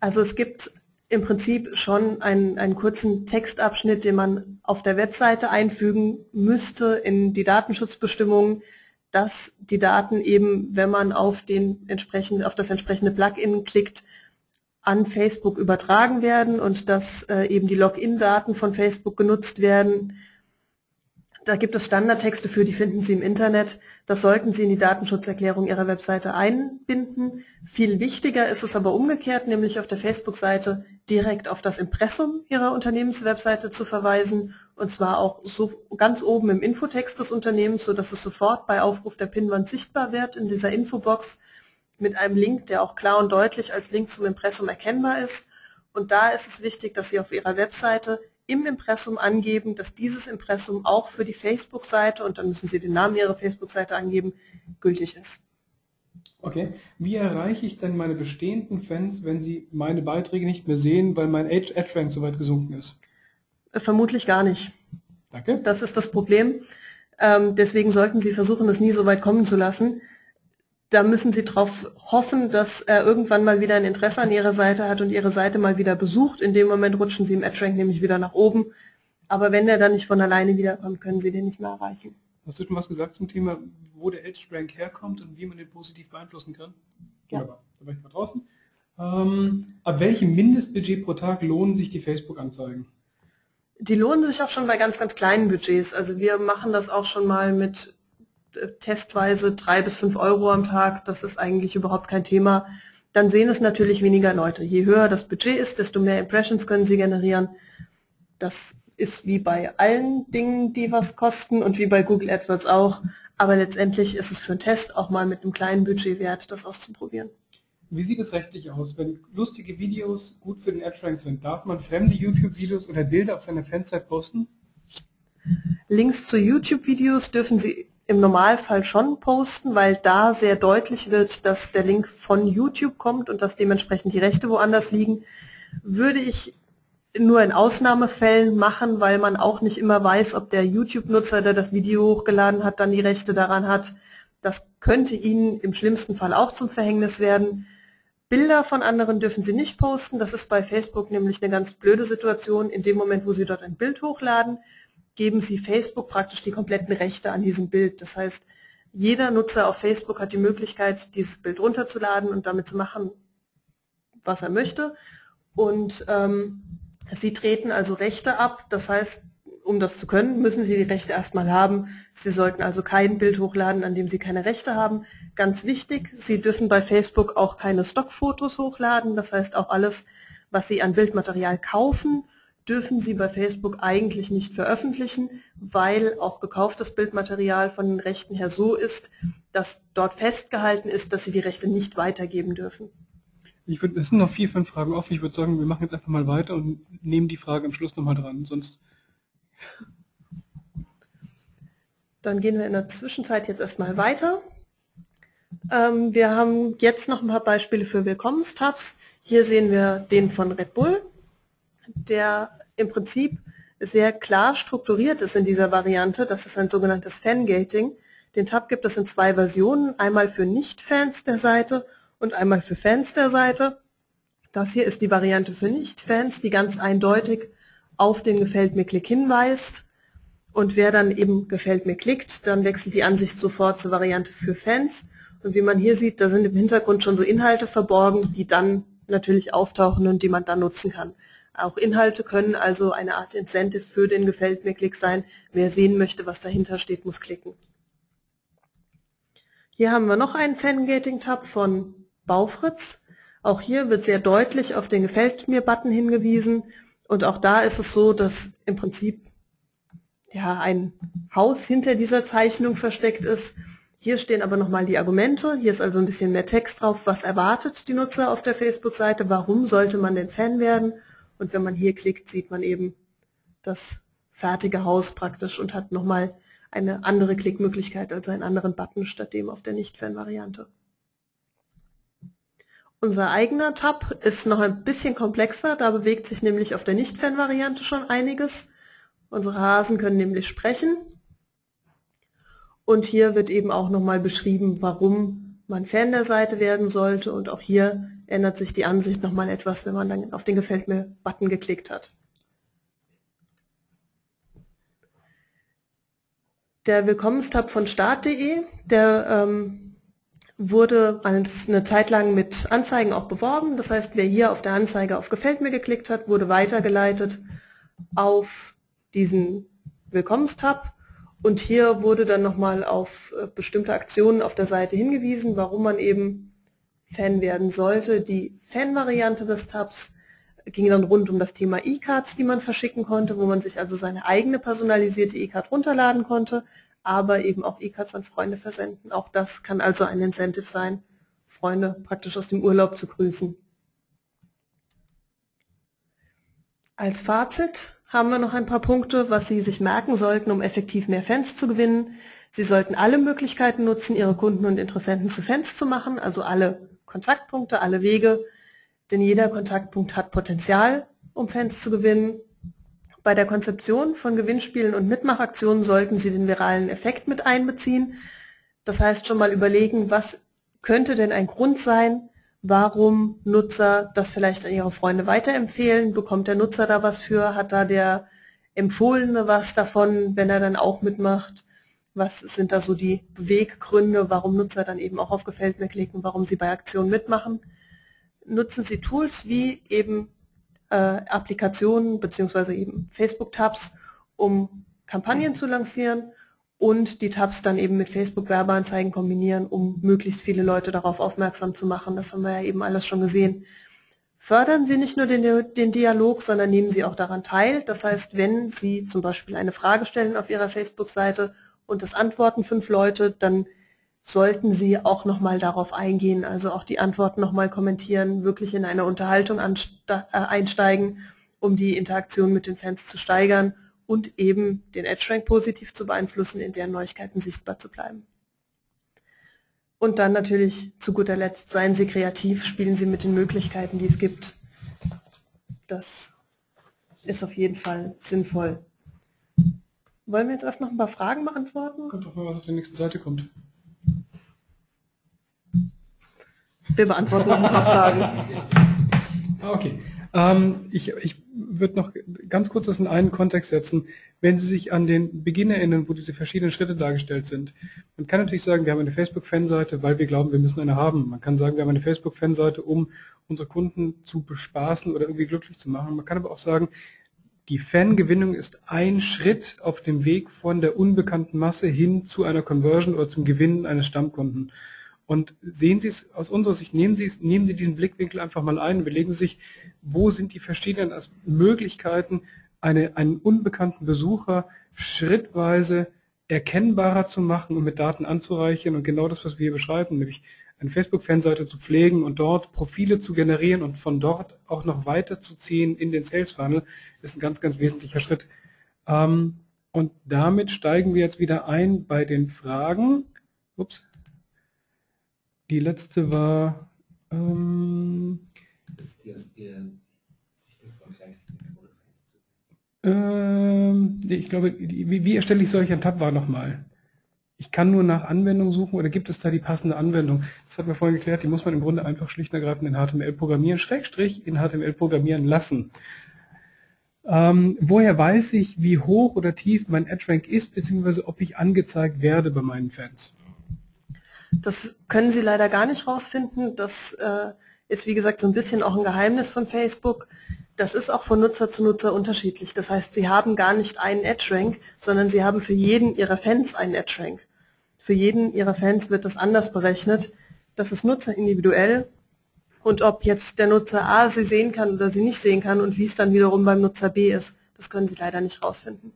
C: also es gibt im Prinzip schon einen, einen kurzen Textabschnitt, den man auf der Webseite einfügen müsste in die Datenschutzbestimmungen dass die Daten eben, wenn man auf, den entsprechend, auf das entsprechende Plugin klickt, an Facebook übertragen werden und dass äh, eben die Login-Daten von Facebook genutzt werden. Da gibt es Standardtexte für, die finden Sie im Internet. Das sollten Sie in die Datenschutzerklärung Ihrer Webseite einbinden. Viel wichtiger ist es aber umgekehrt, nämlich auf der Facebook-Seite direkt auf das Impressum Ihrer Unternehmenswebseite zu verweisen und zwar auch so ganz oben im Infotext des Unternehmens, so dass es sofort bei Aufruf der Pinnwand sichtbar wird in dieser Infobox mit einem Link, der auch klar und deutlich als Link zum Impressum erkennbar ist. Und da ist es wichtig, dass Sie auf Ihrer Webseite im Impressum angeben, dass dieses Impressum auch für die Facebook-Seite, und dann müssen Sie den Namen Ihrer Facebook-Seite angeben, gültig ist.
A: Okay. Wie erreiche ich denn meine bestehenden Fans, wenn sie meine Beiträge nicht mehr sehen, weil mein Ad-Rank so weit gesunken ist?
C: Vermutlich gar nicht.
A: Danke.
C: Das ist das Problem. Ähm, deswegen sollten Sie versuchen, es nie so weit kommen zu lassen. Da müssen Sie darauf hoffen, dass er irgendwann mal wieder ein Interesse an Ihrer Seite hat und Ihre Seite mal wieder besucht. In dem Moment rutschen Sie im Ad-Rank nämlich wieder nach oben. Aber wenn er dann nicht von alleine wiederkommt, können Sie den nicht mehr erreichen.
A: Hast du schon was gesagt zum Thema, wo der Edge-Rank herkommt und wie man den positiv beeinflussen kann?
C: Ja.
A: Wunderbar. Da war ich mal draußen. Ähm, ab welchem Mindestbudget pro Tag lohnen sich die Facebook-Anzeigen?
C: Die lohnen sich auch schon bei ganz, ganz kleinen Budgets. Also wir machen das auch schon mal mit äh, testweise drei bis fünf Euro am Tag. Das ist eigentlich überhaupt kein Thema. Dann sehen es natürlich weniger Leute. Je höher das Budget ist, desto mehr Impressions können sie generieren. Das ist wie bei allen Dingen, die was kosten und wie bei Google AdWords auch. Aber letztendlich ist es für einen Test auch mal mit einem kleinen Budget wert, das auszuprobieren.
A: Wie sieht es rechtlich aus? Wenn lustige Videos gut für den AdRank sind, darf man fremde YouTube-Videos oder Bilder auf seiner Fanzeit posten?
C: Links zu YouTube-Videos dürfen Sie im Normalfall schon posten, weil da sehr deutlich wird, dass der Link von YouTube kommt und dass dementsprechend die Rechte woanders liegen. Würde ich nur in Ausnahmefällen machen, weil man auch nicht immer weiß, ob der YouTube-Nutzer, der das Video hochgeladen hat, dann die Rechte daran hat. Das könnte Ihnen im schlimmsten Fall auch zum Verhängnis werden. Bilder von anderen dürfen Sie nicht posten. Das ist bei Facebook nämlich eine ganz blöde Situation. In dem Moment, wo Sie dort ein Bild hochladen, geben Sie Facebook praktisch die kompletten Rechte an diesem Bild. Das heißt, jeder Nutzer auf Facebook hat die Möglichkeit, dieses Bild runterzuladen und damit zu machen, was er möchte. Und ähm, Sie treten also Rechte ab. Das heißt, um das zu können, müssen Sie die Rechte erstmal haben. Sie sollten also kein Bild hochladen, an dem Sie keine Rechte haben. Ganz wichtig, Sie dürfen bei Facebook auch keine Stockfotos hochladen. Das heißt, auch alles, was Sie an Bildmaterial kaufen, dürfen Sie bei Facebook eigentlich nicht veröffentlichen, weil auch gekauftes Bildmaterial von den Rechten her so ist, dass dort festgehalten ist, dass Sie die Rechte nicht weitergeben dürfen.
A: Ich würde, es sind noch vier, fünf Fragen offen. Ich würde sagen, wir machen jetzt einfach mal weiter und nehmen die Frage am Schluss nochmal dran. Sonst
C: Dann gehen wir in der Zwischenzeit jetzt erstmal weiter. Ähm, wir haben jetzt noch ein paar Beispiele für Willkommenstabs. Hier sehen wir den von Red Bull, der im Prinzip sehr klar strukturiert ist in dieser Variante. Das ist ein sogenanntes Fangating. Den Tab gibt es in zwei Versionen, einmal für Nicht-Fans der Seite und einmal für Fans der Seite. Das hier ist die Variante für Nicht-Fans, die ganz eindeutig auf den Gefällt mir-Klick hinweist. Und wer dann eben Gefällt mir klickt, dann wechselt die Ansicht sofort zur Variante für Fans. Und wie man hier sieht, da sind im Hintergrund schon so Inhalte verborgen, die dann natürlich auftauchen und die man dann nutzen kann. Auch Inhalte können also eine Art Incentive für den Gefällt mir-Klick sein. Wer sehen möchte, was dahinter steht, muss klicken. Hier haben wir noch einen Fangating-Tab von Baufritz. Auch hier wird sehr deutlich auf den Gefällt mir-Button hingewiesen. Und auch da ist es so, dass im Prinzip ja, ein Haus hinter dieser Zeichnung versteckt ist. Hier stehen aber nochmal die Argumente. Hier ist also ein bisschen mehr Text drauf. Was erwartet die Nutzer auf der Facebook-Seite? Warum sollte man denn Fan werden? Und wenn man hier klickt, sieht man eben das fertige Haus praktisch und hat nochmal eine andere Klickmöglichkeit, also einen anderen Button statt dem auf der Nicht-Fan-Variante. Unser eigener Tab ist noch ein bisschen komplexer, da bewegt sich nämlich auf der Nicht-Fan-Variante schon einiges. Unsere Hasen können nämlich sprechen. Und hier wird eben auch nochmal beschrieben, warum man Fan der Seite werden sollte. Und auch hier ändert sich die Ansicht nochmal etwas, wenn man dann auf den Gefällt mir-Button geklickt hat. Der Willkommenstab von Start.de, der ähm, wurde eine Zeit lang mit Anzeigen auch beworben. Das heißt, wer hier auf der Anzeige auf Gefällt mir geklickt hat, wurde weitergeleitet auf diesen Willkommenstab. Und hier wurde dann nochmal auf äh, bestimmte Aktionen auf der Seite hingewiesen, warum man eben Fan werden sollte. Die Fan-Variante des Tabs ging dann rund um das Thema E-Cards, die man verschicken konnte, wo man sich also seine eigene personalisierte E-Card runterladen konnte, aber eben auch E-Cards an Freunde versenden. Auch das kann also ein Incentive sein, Freunde praktisch aus dem Urlaub zu grüßen. Als Fazit haben wir noch ein paar Punkte, was Sie sich merken sollten, um effektiv mehr Fans zu gewinnen. Sie sollten alle Möglichkeiten nutzen, Ihre Kunden und Interessenten zu Fans zu machen, also alle Kontaktpunkte, alle Wege, denn jeder Kontaktpunkt hat Potenzial, um Fans zu gewinnen. Bei der Konzeption von Gewinnspielen und Mitmachaktionen sollten Sie den viralen Effekt mit einbeziehen. Das heißt schon mal überlegen, was könnte denn ein Grund sein, warum Nutzer das vielleicht an ihre Freunde weiterempfehlen. Bekommt der Nutzer da was für? Hat da der Empfohlene was davon, wenn er dann auch mitmacht? Was sind da so die Beweggründe, warum Nutzer dann eben auch auf Gefällt mir klicken, warum sie bei Aktionen mitmachen? Nutzen Sie Tools wie eben äh, Applikationen beziehungsweise eben Facebook-Tabs, um Kampagnen zu lancieren und die Tabs dann eben mit Facebook-Werbeanzeigen kombinieren, um möglichst viele Leute darauf aufmerksam zu machen. Das haben wir ja eben alles schon gesehen. Fördern Sie nicht nur den, den, Dialog, sondern nehmen Sie auch daran teil. Das heißt, wenn Sie zum Beispiel eine Frage stellen auf Ihrer Facebook-Seite und es antworten fünf Leute, dann sollten Sie auch nochmal darauf eingehen, also auch die Antworten nochmal kommentieren, wirklich in eine Unterhaltung äh, einsteigen, um die Interaktion mit den Fans zu steigern und eben den EdgeRank positiv zu beeinflussen, in deren Neuigkeiten sichtbar zu bleiben. Und dann natürlich zu guter Letzt, seien Sie kreativ, spielen Sie mit den Möglichkeiten, die es gibt. Das ist auf jeden Fall sinnvoll. Wollen wir jetzt erst noch ein paar Fragen beantworten?
A: Kommt doch mal, was auf der nächsten Seite kommt.
C: Wir beantworten noch ein paar Fragen.
A: Ah, okay. Ähm, ich ich würde noch ganz kurz das in einen Kontext setzen. Wenn Sie sich an den Beginn erinnern, wo diese verschiedenen Schritte dargestellt sind. Man kann natürlich sagen, wir haben eine Facebook-Fanseite, weil wir glauben, wir müssen eine haben. Man kann sagen, wir haben eine Facebook-Fanseite, um unsere Kunden zu bespaßen oder irgendwie glücklich zu machen. Man kann aber auch sagen, die Fangewinnung ist ein Schritt auf dem Weg von der unbekannten Masse hin zu einer Conversion oder zum Gewinnen eines Stammkunden. Und sehen Sie es aus unserer Sicht, nehmen Sie, es, nehmen Sie diesen Blickwinkel einfach mal ein, überlegen Sie sich, wo sind die verschiedenen Möglichkeiten, eine, einen unbekannten Besucher schrittweise erkennbarer zu machen und mit Daten anzureichern und genau das, was wir hier beschreiben, nämlich eine Facebook-Fanseite zu pflegen und dort Profile zu generieren und von dort auch noch weiterzuziehen in den Sales Funnel, ist ein ganz, ganz wesentlicher Schritt. Ähm, und damit steigen wir jetzt wieder ein bei den Fragen. Ups. Die letzte war. Ähm, ähm, ich glaube, wie, wie erstelle ich solch einen Tab war nochmal? ich kann nur nach Anwendung suchen oder gibt es da die passende Anwendung? Das hat mir vorhin geklärt, die muss man im Grunde einfach schlicht und ergreifend in HTML programmieren, Schrägstrich in HTML programmieren lassen. Ähm, woher weiß ich, wie hoch oder tief mein EdgeRank ist, beziehungsweise ob ich angezeigt werde bei meinen Fans?
C: Das können Sie leider gar nicht rausfinden. Das äh, ist, wie gesagt, so ein bisschen auch ein Geheimnis von Facebook. Das ist auch von Nutzer zu Nutzer unterschiedlich. Das heißt, Sie haben gar nicht einen EdgeRank, sondern Sie haben für jeden Ihrer Fans einen EdgeRank. Für jeden Ihrer Fans wird das anders berechnet. Das ist nutzerindividuell und ob jetzt der Nutzer A sie sehen kann oder sie nicht sehen kann und wie es dann wiederum beim Nutzer B ist, das können Sie leider nicht rausfinden.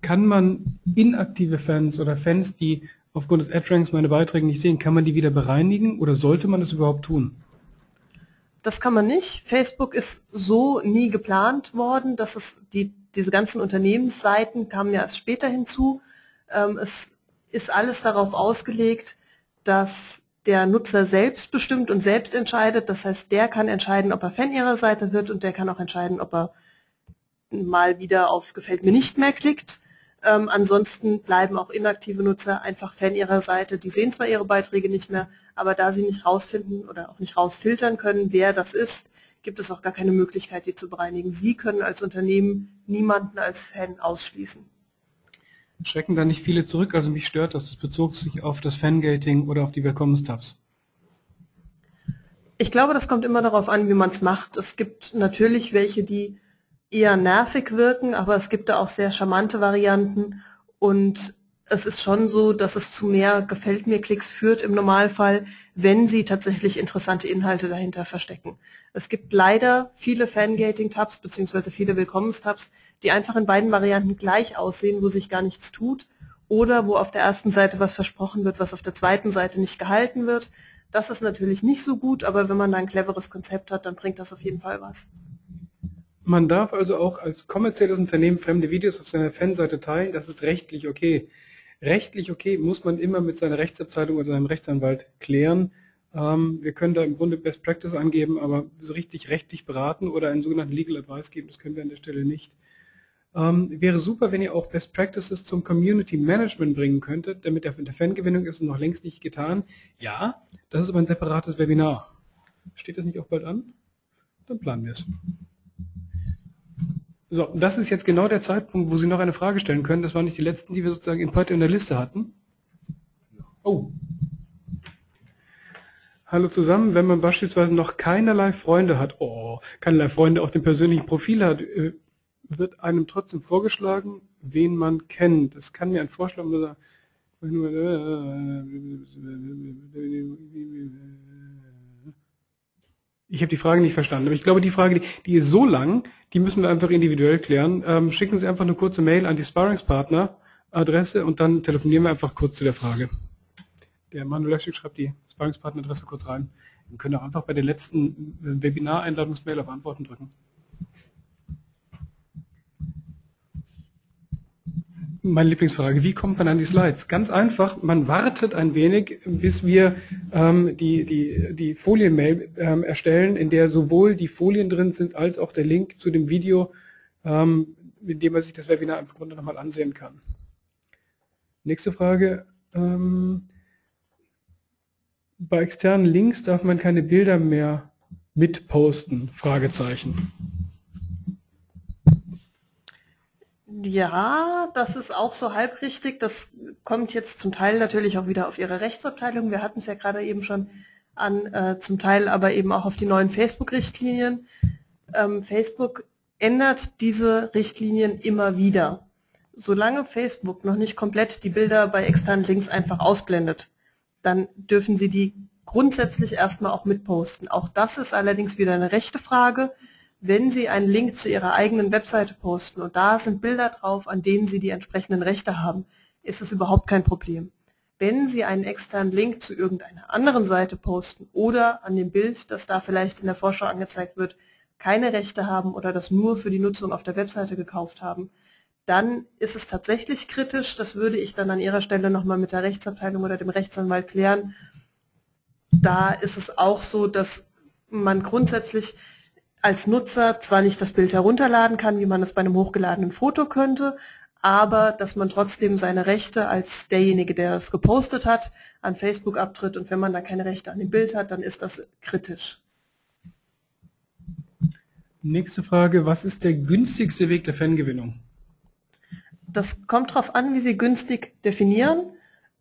A: Kann man inaktive Fans oder Fans, die aufgrund des AdRanks meine Beiträge nicht sehen, kann man die wieder bereinigen oder sollte man das überhaupt tun?
C: Das kann man nicht. Facebook ist so nie geplant worden, dass es die, diese ganzen Unternehmensseiten kamen ja erst später hinzu. Ähm, es ist alles darauf ausgelegt, dass der Nutzer selbst bestimmt und selbst entscheidet. Das heißt, der kann entscheiden, ob er Fan ihrer Seite wird und der kann auch entscheiden, ob er mal wieder auf Gefällt mir nicht mehr klickt. Ähm, ansonsten bleiben auch inaktive Nutzer einfach Fan ihrer Seite. Die sehen zwar ihre Beiträge nicht mehr, aber da sie nicht rausfinden oder auch nicht rausfiltern können, wer das ist, gibt es auch gar keine Möglichkeit, die zu bereinigen. Sie können als Unternehmen niemanden als Fan ausschließen.
A: Schrecken da nicht viele zurück? Also mich stört das. Das bezog sich auf das Fangating oder auf die Willkommenstabs.
C: Ich glaube, das kommt immer darauf an, wie man es macht. Es gibt natürlich welche, die eher nervig wirken, aber es gibt da auch sehr charmante Varianten und es ist schon so, dass es zu mehr Gefällt mir Klicks führt im Normalfall, wenn sie tatsächlich interessante Inhalte dahinter verstecken. Es gibt leider viele Fangating-Tabs beziehungsweise viele Willkommenstabs, die einfach in beiden Varianten gleich aussehen, wo sich gar nichts tut oder wo auf der ersten Seite was versprochen wird, was auf der zweiten Seite nicht gehalten wird. Das ist natürlich nicht so gut, aber wenn man da ein cleveres Konzept hat, dann bringt das auf jeden Fall was.
A: Man darf also auch als kommerzielles Unternehmen fremde Videos auf seiner Fanseite teilen. Das ist rechtlich okay. Rechtlich okay muss man immer mit seiner Rechtsabteilung oder seinem Rechtsanwalt klären. Ähm, wir können da im Grunde Best Practice angeben, aber so richtig rechtlich beraten oder einen sogenannten Legal Advice geben, das können wir an der Stelle nicht. Ähm, wäre super, wenn ihr auch Best Practices zum Community Management bringen könntet, damit der, Fangewinnung ist noch längst nicht getan. Ja, das ist aber ein separates Webinar. Steht das nicht auch bald an? Dann planen wir es. So, das ist jetzt genau der Zeitpunkt, wo Sie noch eine Frage stellen können. Das waren nicht die letzten, die wir sozusagen in heute in der Liste hatten. Oh. Hallo zusammen, wenn man beispielsweise noch keinerlei Freunde hat, oh, keinerlei Freunde auf dem persönlichen Profil hat, äh, wird einem trotzdem vorgeschlagen, wen man kennt. Es kann mir ein Vorschlag sein. Ich habe die Frage nicht verstanden, aber ich glaube, die Frage, die, die ist so lang, die müssen wir einfach individuell klären. Ähm, schicken Sie einfach eine kurze Mail an die Sparringspartner-Adresse und dann telefonieren wir einfach kurz zu der Frage. Der Manuel Löschig schreibt die Sparringspartner-Adresse kurz rein. Wir können auch einfach bei der letzten Webinar-Einladungsmail auf Antworten drücken. Meine Lieblingsfrage, wie kommt man an die Slides? Ganz einfach, man wartet ein wenig, bis wir ähm, die, die, die Folienmail ähm, erstellen, in der sowohl die Folien drin sind, als auch der Link zu dem Video, ähm, mit dem man sich das Webinar im Grunde nochmal ansehen kann. Nächste Frage. Ähm, bei externen Links darf man keine Bilder mehr mitposten? Fragezeichen.
C: Ja, das ist auch so halb richtig. Das kommt jetzt zum Teil natürlich auch wieder auf Ihre Rechtsabteilung. Wir hatten es ja gerade eben schon an, äh, zum Teil aber eben auch auf die neuen Facebook-Richtlinien. Ähm, Facebook ändert diese Richtlinien immer wieder. Solange Facebook noch nicht komplett die Bilder bei externen Links einfach ausblendet, dann dürfen Sie die grundsätzlich erstmal auch mitposten. Auch das ist allerdings wieder eine rechte Frage wenn Sie einen Link zu Ihrer eigenen Webseite posten und da sind Bilder drauf, an denen Sie die entsprechenden Rechte haben, ist es überhaupt kein Problem. Wenn Sie einen externen Link zu irgendeiner anderen Seite posten oder an dem Bild, das da vielleicht in der Vorschau angezeigt wird, keine Rechte haben oder das nur für die Nutzung auf der Webseite gekauft haben, dann ist es tatsächlich kritisch. Das würde ich dann an Ihrer Stelle nochmal mit der Rechtsabteilung oder dem Rechtsanwalt klären. Da ist es auch so, dass man grundsätzlich als Nutzer zwar nicht das Bild herunterladen kann, wie man es bei einem hochgeladenen Foto könnte, aber dass man trotzdem seine Rechte als derjenige, der es gepostet hat, an Facebook abtritt und wenn man da keine Rechte an dem Bild hat, dann ist das kritisch.
A: Nächste Frage, was ist der günstigste Weg der Fangewinnung?
C: Das kommt darauf an, wie Sie günstig definieren.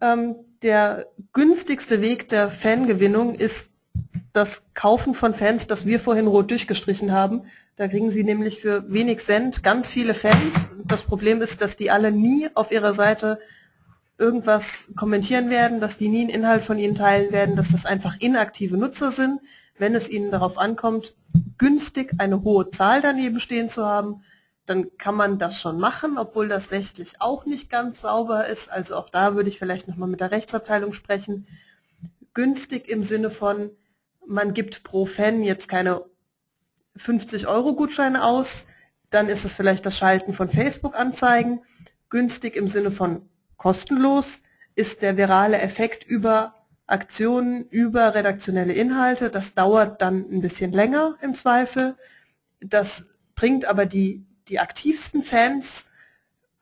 C: Ähm, der günstigste Weg der Fangewinnung ist das Kaufen von Fans, das wir vorhin rot durchgestrichen haben. Da kriegen Sie nämlich für wenig Cent ganz viele Fans. Das Problem ist, dass die alle nie auf ihrer Seite irgendwas kommentieren werden, dass die nie einen Inhalt von Ihnen teilen werden, dass das einfach inaktive Nutzer sind. Wenn es Ihnen darauf ankommt, günstig eine hohe Zahl daneben stehen zu haben, dann kann man das schon machen, obwohl das rechtlich auch nicht ganz sauber ist. Also auch da würde ich vielleicht nochmal mit der Rechtsabteilung sprechen. Günstig im Sinne von, man gibt pro Fan jetzt keine 50 Euro Gutscheine aus, dann ist es vielleicht das Schalten von Facebook-Anzeigen. Günstig im Sinne von kostenlos ist der virale Effekt über Aktionen, über redaktionelle Inhalte. Das dauert dann ein bisschen länger im Zweifel. Das bringt aber die die aktivsten Fans,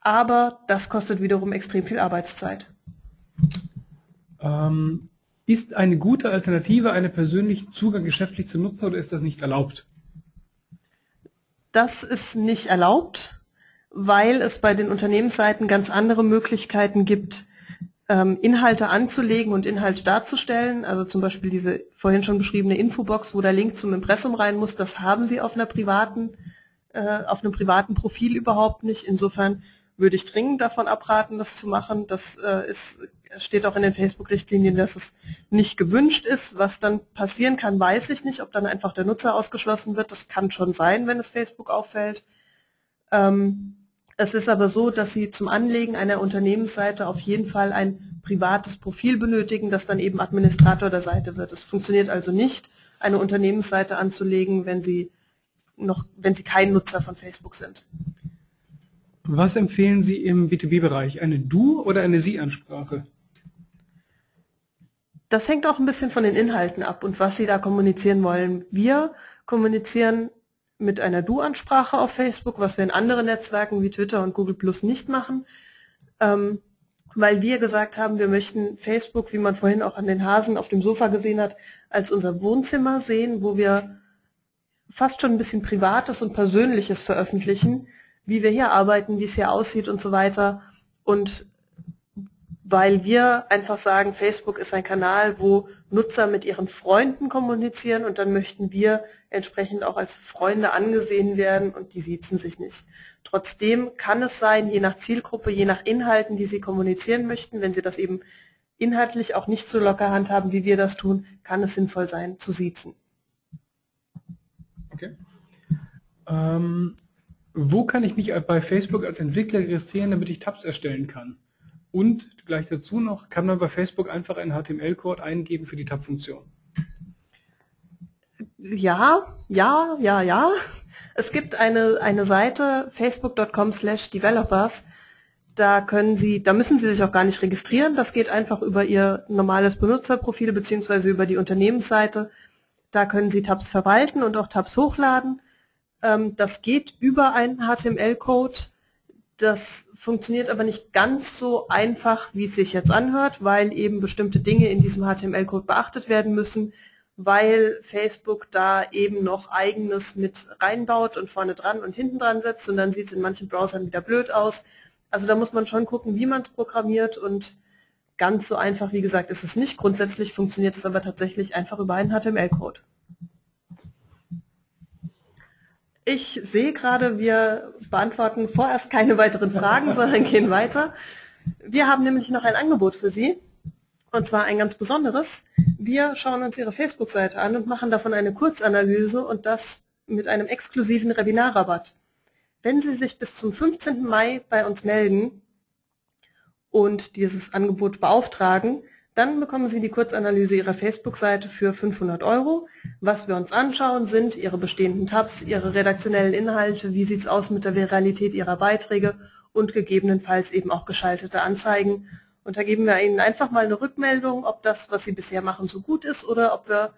C: aber das kostet wiederum extrem viel Arbeitszeit.
A: Ähm, ist eine gute Alternative, einen persönlichen Zugang geschäftlich zu nutzen oder ist das nicht erlaubt?
C: Das ist nicht erlaubt, weil es bei den Unternehmensseiten ganz andere Möglichkeiten gibt, ähm, Inhalte anzulegen und Inhalte darzustellen. Also zum Beispiel diese vorhin schon beschriebene Infobox, wo der Link zum Impressum rein muss, das haben Sie auf einer privaten äh, auf einem privaten Profil überhaupt nicht. Insofern würde ich dringend davon abraten, das zu machen. Das äh, ist, steht auch in den Facebook-Richtlinien, dass es nicht gewünscht ist. Was dann passieren kann, weiß ich nicht. Ob dann einfach der Nutzer ausgeschlossen wird, das kann schon sein, wenn es Facebook auffällt. Ähm, es ist aber so, dass Sie zum Anlegen einer Unternehmensseite auf jeden Fall ein privates Profil benötigen, das dann eben Administrator der Seite wird. Es funktioniert also nicht, eine Unternehmensseite anzulegen, wenn Sie noch, wenn Sie kein Nutzer von Facebook sind.
A: Was empfehlen Sie im B2B-Bereich? Eine Du- oder eine Sie-Ansprache?
C: Das hängt auch ein bisschen von den Inhalten ab und was Sie da kommunizieren wollen. Wir kommunizieren mit einer Du-Ansprache auf Facebook, was wir in anderen Netzwerken wie Twitter und Google Plus nicht machen, ähm, weil wir gesagt haben, wir möchten Facebook, wie man vorhin auch an den Hasen auf dem Sofa gesehen hat, als unser Wohnzimmer sehen, wo wir fast schon ein bisschen Privates und Persönliches veröffentlichen, wie wir hier arbeiten, wie es hier aussieht und so weiter. Und weil wir einfach sagen, Facebook ist ein Kanal, wo Nutzer mit ihren Freunden kommunizieren und dann möchten wir entsprechend auch als Freunde angesehen werden und die siezen sich nicht. Trotzdem kann es sein, je nach Zielgruppe, je nach Inhalten, die sie kommunizieren möchten, wenn sie das eben inhaltlich auch nicht so locker handhaben, wie wir das tun, kann es sinnvoll sein, zu siezen.
A: Okay. Ähm, wo kann ich mich bei Facebook als Entwickler registrieren, damit ich Tabs erstellen kann? Und gleich dazu noch, kann man bei Facebook einfach einen HTML-Code eingeben für die Tab-Funktion?
C: Ja, ja, ja, ja. Es gibt eine, eine Seite, facebook.com slash developers. Da können Sie, da müssen Sie sich auch gar nicht registrieren. Das geht einfach über Ihr normales Benutzerprofil beziehungsweise über die Unternehmensseite. Da können Sie Tabs verwalten und auch Tabs hochladen. Ähm, das geht über einen HTML-Code. Das funktioniert aber nicht ganz so einfach, wie es sich jetzt anhört, weil eben bestimmte Dinge in diesem HTML-Code beachtet werden müssen, weil Facebook da eben noch eigenes mit reinbaut und vorne dran und hinten dran setzt und dann sieht es in manchen Browsern wieder blöd aus. Also da muss man schon gucken, wie man es programmiert und Ganz so einfach, wie gesagt, ist es nicht. Grundsätzlich funktioniert es aber tatsächlich einfach über einen HTML-Code. Ich sehe gerade, wir beantworten vorerst keine weiteren Fragen, sondern gehen weiter. Wir haben nämlich noch ein Angebot für Sie, und zwar ein ganz besonderes. Wir schauen uns Ihre Facebook-Seite an und machen davon eine Kurzanalyse und das mit einem exklusiven Webinarrabatt. Wenn Sie sich bis zum 15. Mai bei uns melden, und dieses Angebot beauftragen, dann bekommen Sie die Kurzanalyse Ihrer Facebook-Seite für 500 Euro. Was wir uns anschauen, sind Ihre bestehenden Tabs, Ihre redaktionellen Inhalte, wie sieht es aus mit der Viralität Ihrer Beiträge und gegebenenfalls eben auch geschaltete Anzeigen. Und da geben wir Ihnen einfach mal eine Rückmeldung, ob das, was Sie bisher machen, so gut ist oder ob wir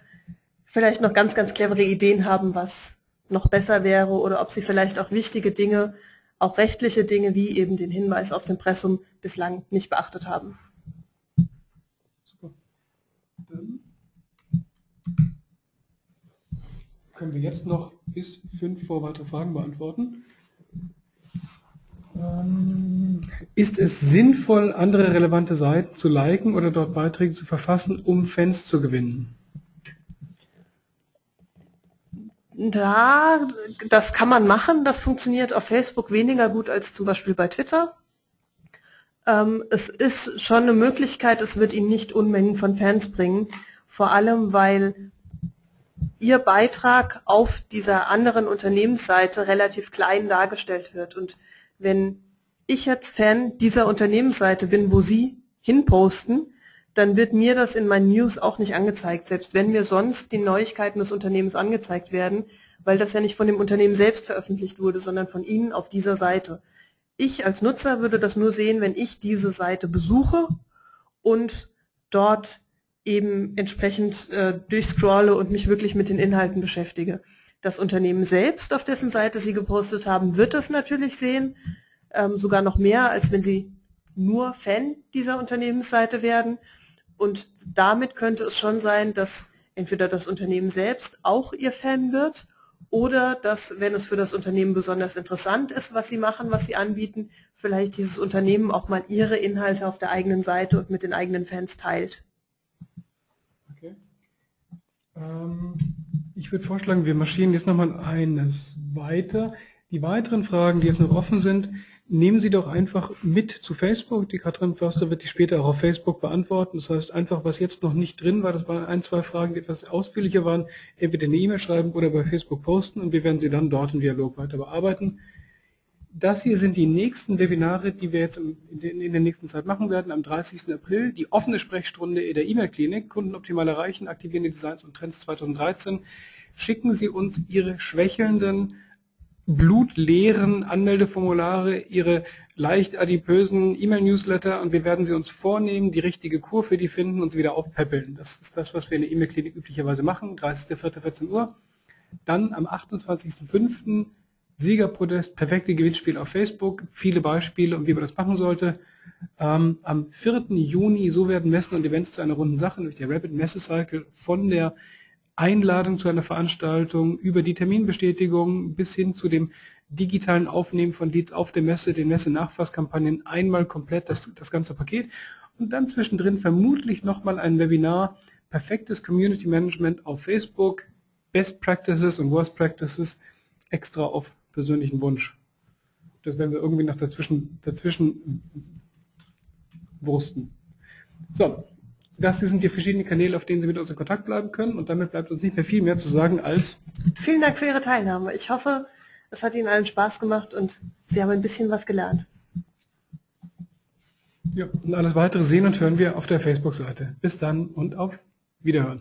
C: vielleicht noch ganz, ganz clevere Ideen haben, was noch besser wäre oder ob Sie vielleicht auch wichtige Dinge auch rechtliche Dinge wie eben den Hinweis auf den Pressum bislang nicht beachtet haben.
A: Können wir jetzt noch bis fünf vor weitere Fragen beantworten. Ähm, Ist es sinnvoll, andere relevante Seiten zu liken oder dort Beiträge zu verfassen, um Fans zu gewinnen?
C: Da, das kann man machen. Das funktioniert auf Facebook weniger gut als zum Beispiel bei Twitter. Ähm, es ist schon eine Möglichkeit, es wird Ihnen nicht Unmengen von Fans bringen. Vor allem, weil Ihr Beitrag auf dieser anderen Unternehmensseite relativ klein dargestellt wird. Und wenn ich jetzt Fan dieser Unternehmensseite bin, wo Sie hinposten, dann wird mir das in meinen News auch nicht angezeigt, selbst wenn mir sonst die Neuigkeiten des Unternehmens angezeigt werden, weil das ja nicht von dem Unternehmen selbst veröffentlicht wurde, sondern von Ihnen auf dieser Seite. Ich als Nutzer würde das nur sehen, wenn ich diese Seite besuche und dort eben entsprechend äh, durchscrolle und mich wirklich mit den Inhalten beschäftige. Das Unternehmen selbst, auf dessen Seite Sie gepostet haben, wird das natürlich sehen, ähm, sogar noch mehr, als wenn Sie nur Fan dieser Unternehmensseite werden. Und damit könnte es schon sein, dass entweder das Unternehmen selbst auch Ihr Fan wird oder dass, wenn es für das Unternehmen besonders interessant ist, was Sie machen, was Sie anbieten, vielleicht dieses Unternehmen auch mal Ihre Inhalte auf der eigenen Seite und mit den eigenen Fans teilt.
A: Ähm, ich würde vorschlagen, wir marschieren jetzt nochmal eines weiter. Die weiteren Fragen, die jetzt noch offen sind, nehmen Sie doch einfach mit zu Facebook. Die Katrin Förster wird die später auch auf Facebook beantworten. Das heißt, einfach, was jetzt noch nicht drin war, das waren ein, zwei Fragen, die etwas ausführlicher waren, entweder eine E-Mail schreiben oder bei Facebook posten und wir werden sie dann dort im Dialog weiter bearbeiten. Das hier sind die nächsten Webinare, die wir jetzt in der nächsten Zeit machen werden. Am 30. April die offene Sprechstunde in der E-Mail-Klinik, Kunden optimal erreichen, aktivierende Designs und Trends 2013. Schicken Sie uns Ihre schwächelnden blutleeren Anmeldeformulare, Ihre leicht adipösen E-Mail-Newsletter und wir werden sie uns vornehmen, die richtige Kur für die finden und sie wieder aufpäppeln. Das ist das, was wir in der E-Mail-Klinik üblicherweise machen, 30.04.14 Uhr. Dann am 28.05. Siegerprotest, perfekte Gewinnspiel auf Facebook, viele Beispiele und wie man das machen sollte. Ähm, am 4. Juni, so werden Messen und Events zu einer runden Sache, durch der Rapid Messe Cycle von der Einladung zu einer Veranstaltung, über die Terminbestätigung bis hin zu dem digitalen Aufnehmen von Leads auf der Messe, den Messe-Nachfasskampagnen, einmal komplett das, das ganze Paket und dann zwischendrin vermutlich nochmal ein Webinar, perfektes Community Management auf Facebook, Best Practices und Worst Practices, extra auf persönlichen Wunsch. Das werden wir irgendwie noch dazwischen, dazwischen wursten. So, das sind die verschiedenen Kanäle, auf denen Sie mit uns in Kontakt bleiben können. Und damit bleibt uns nicht mehr viel mehr zu sagen als...
C: Vielen Dank für Ihre Teilnahme. Ich hoffe, es hat Ihnen allen Spaß gemacht und Sie haben ein bisschen was gelernt.
A: Ja, und alles weitere sehen und hören wir auf der Facebook-Seite. Bis dann und auf Wiederhören.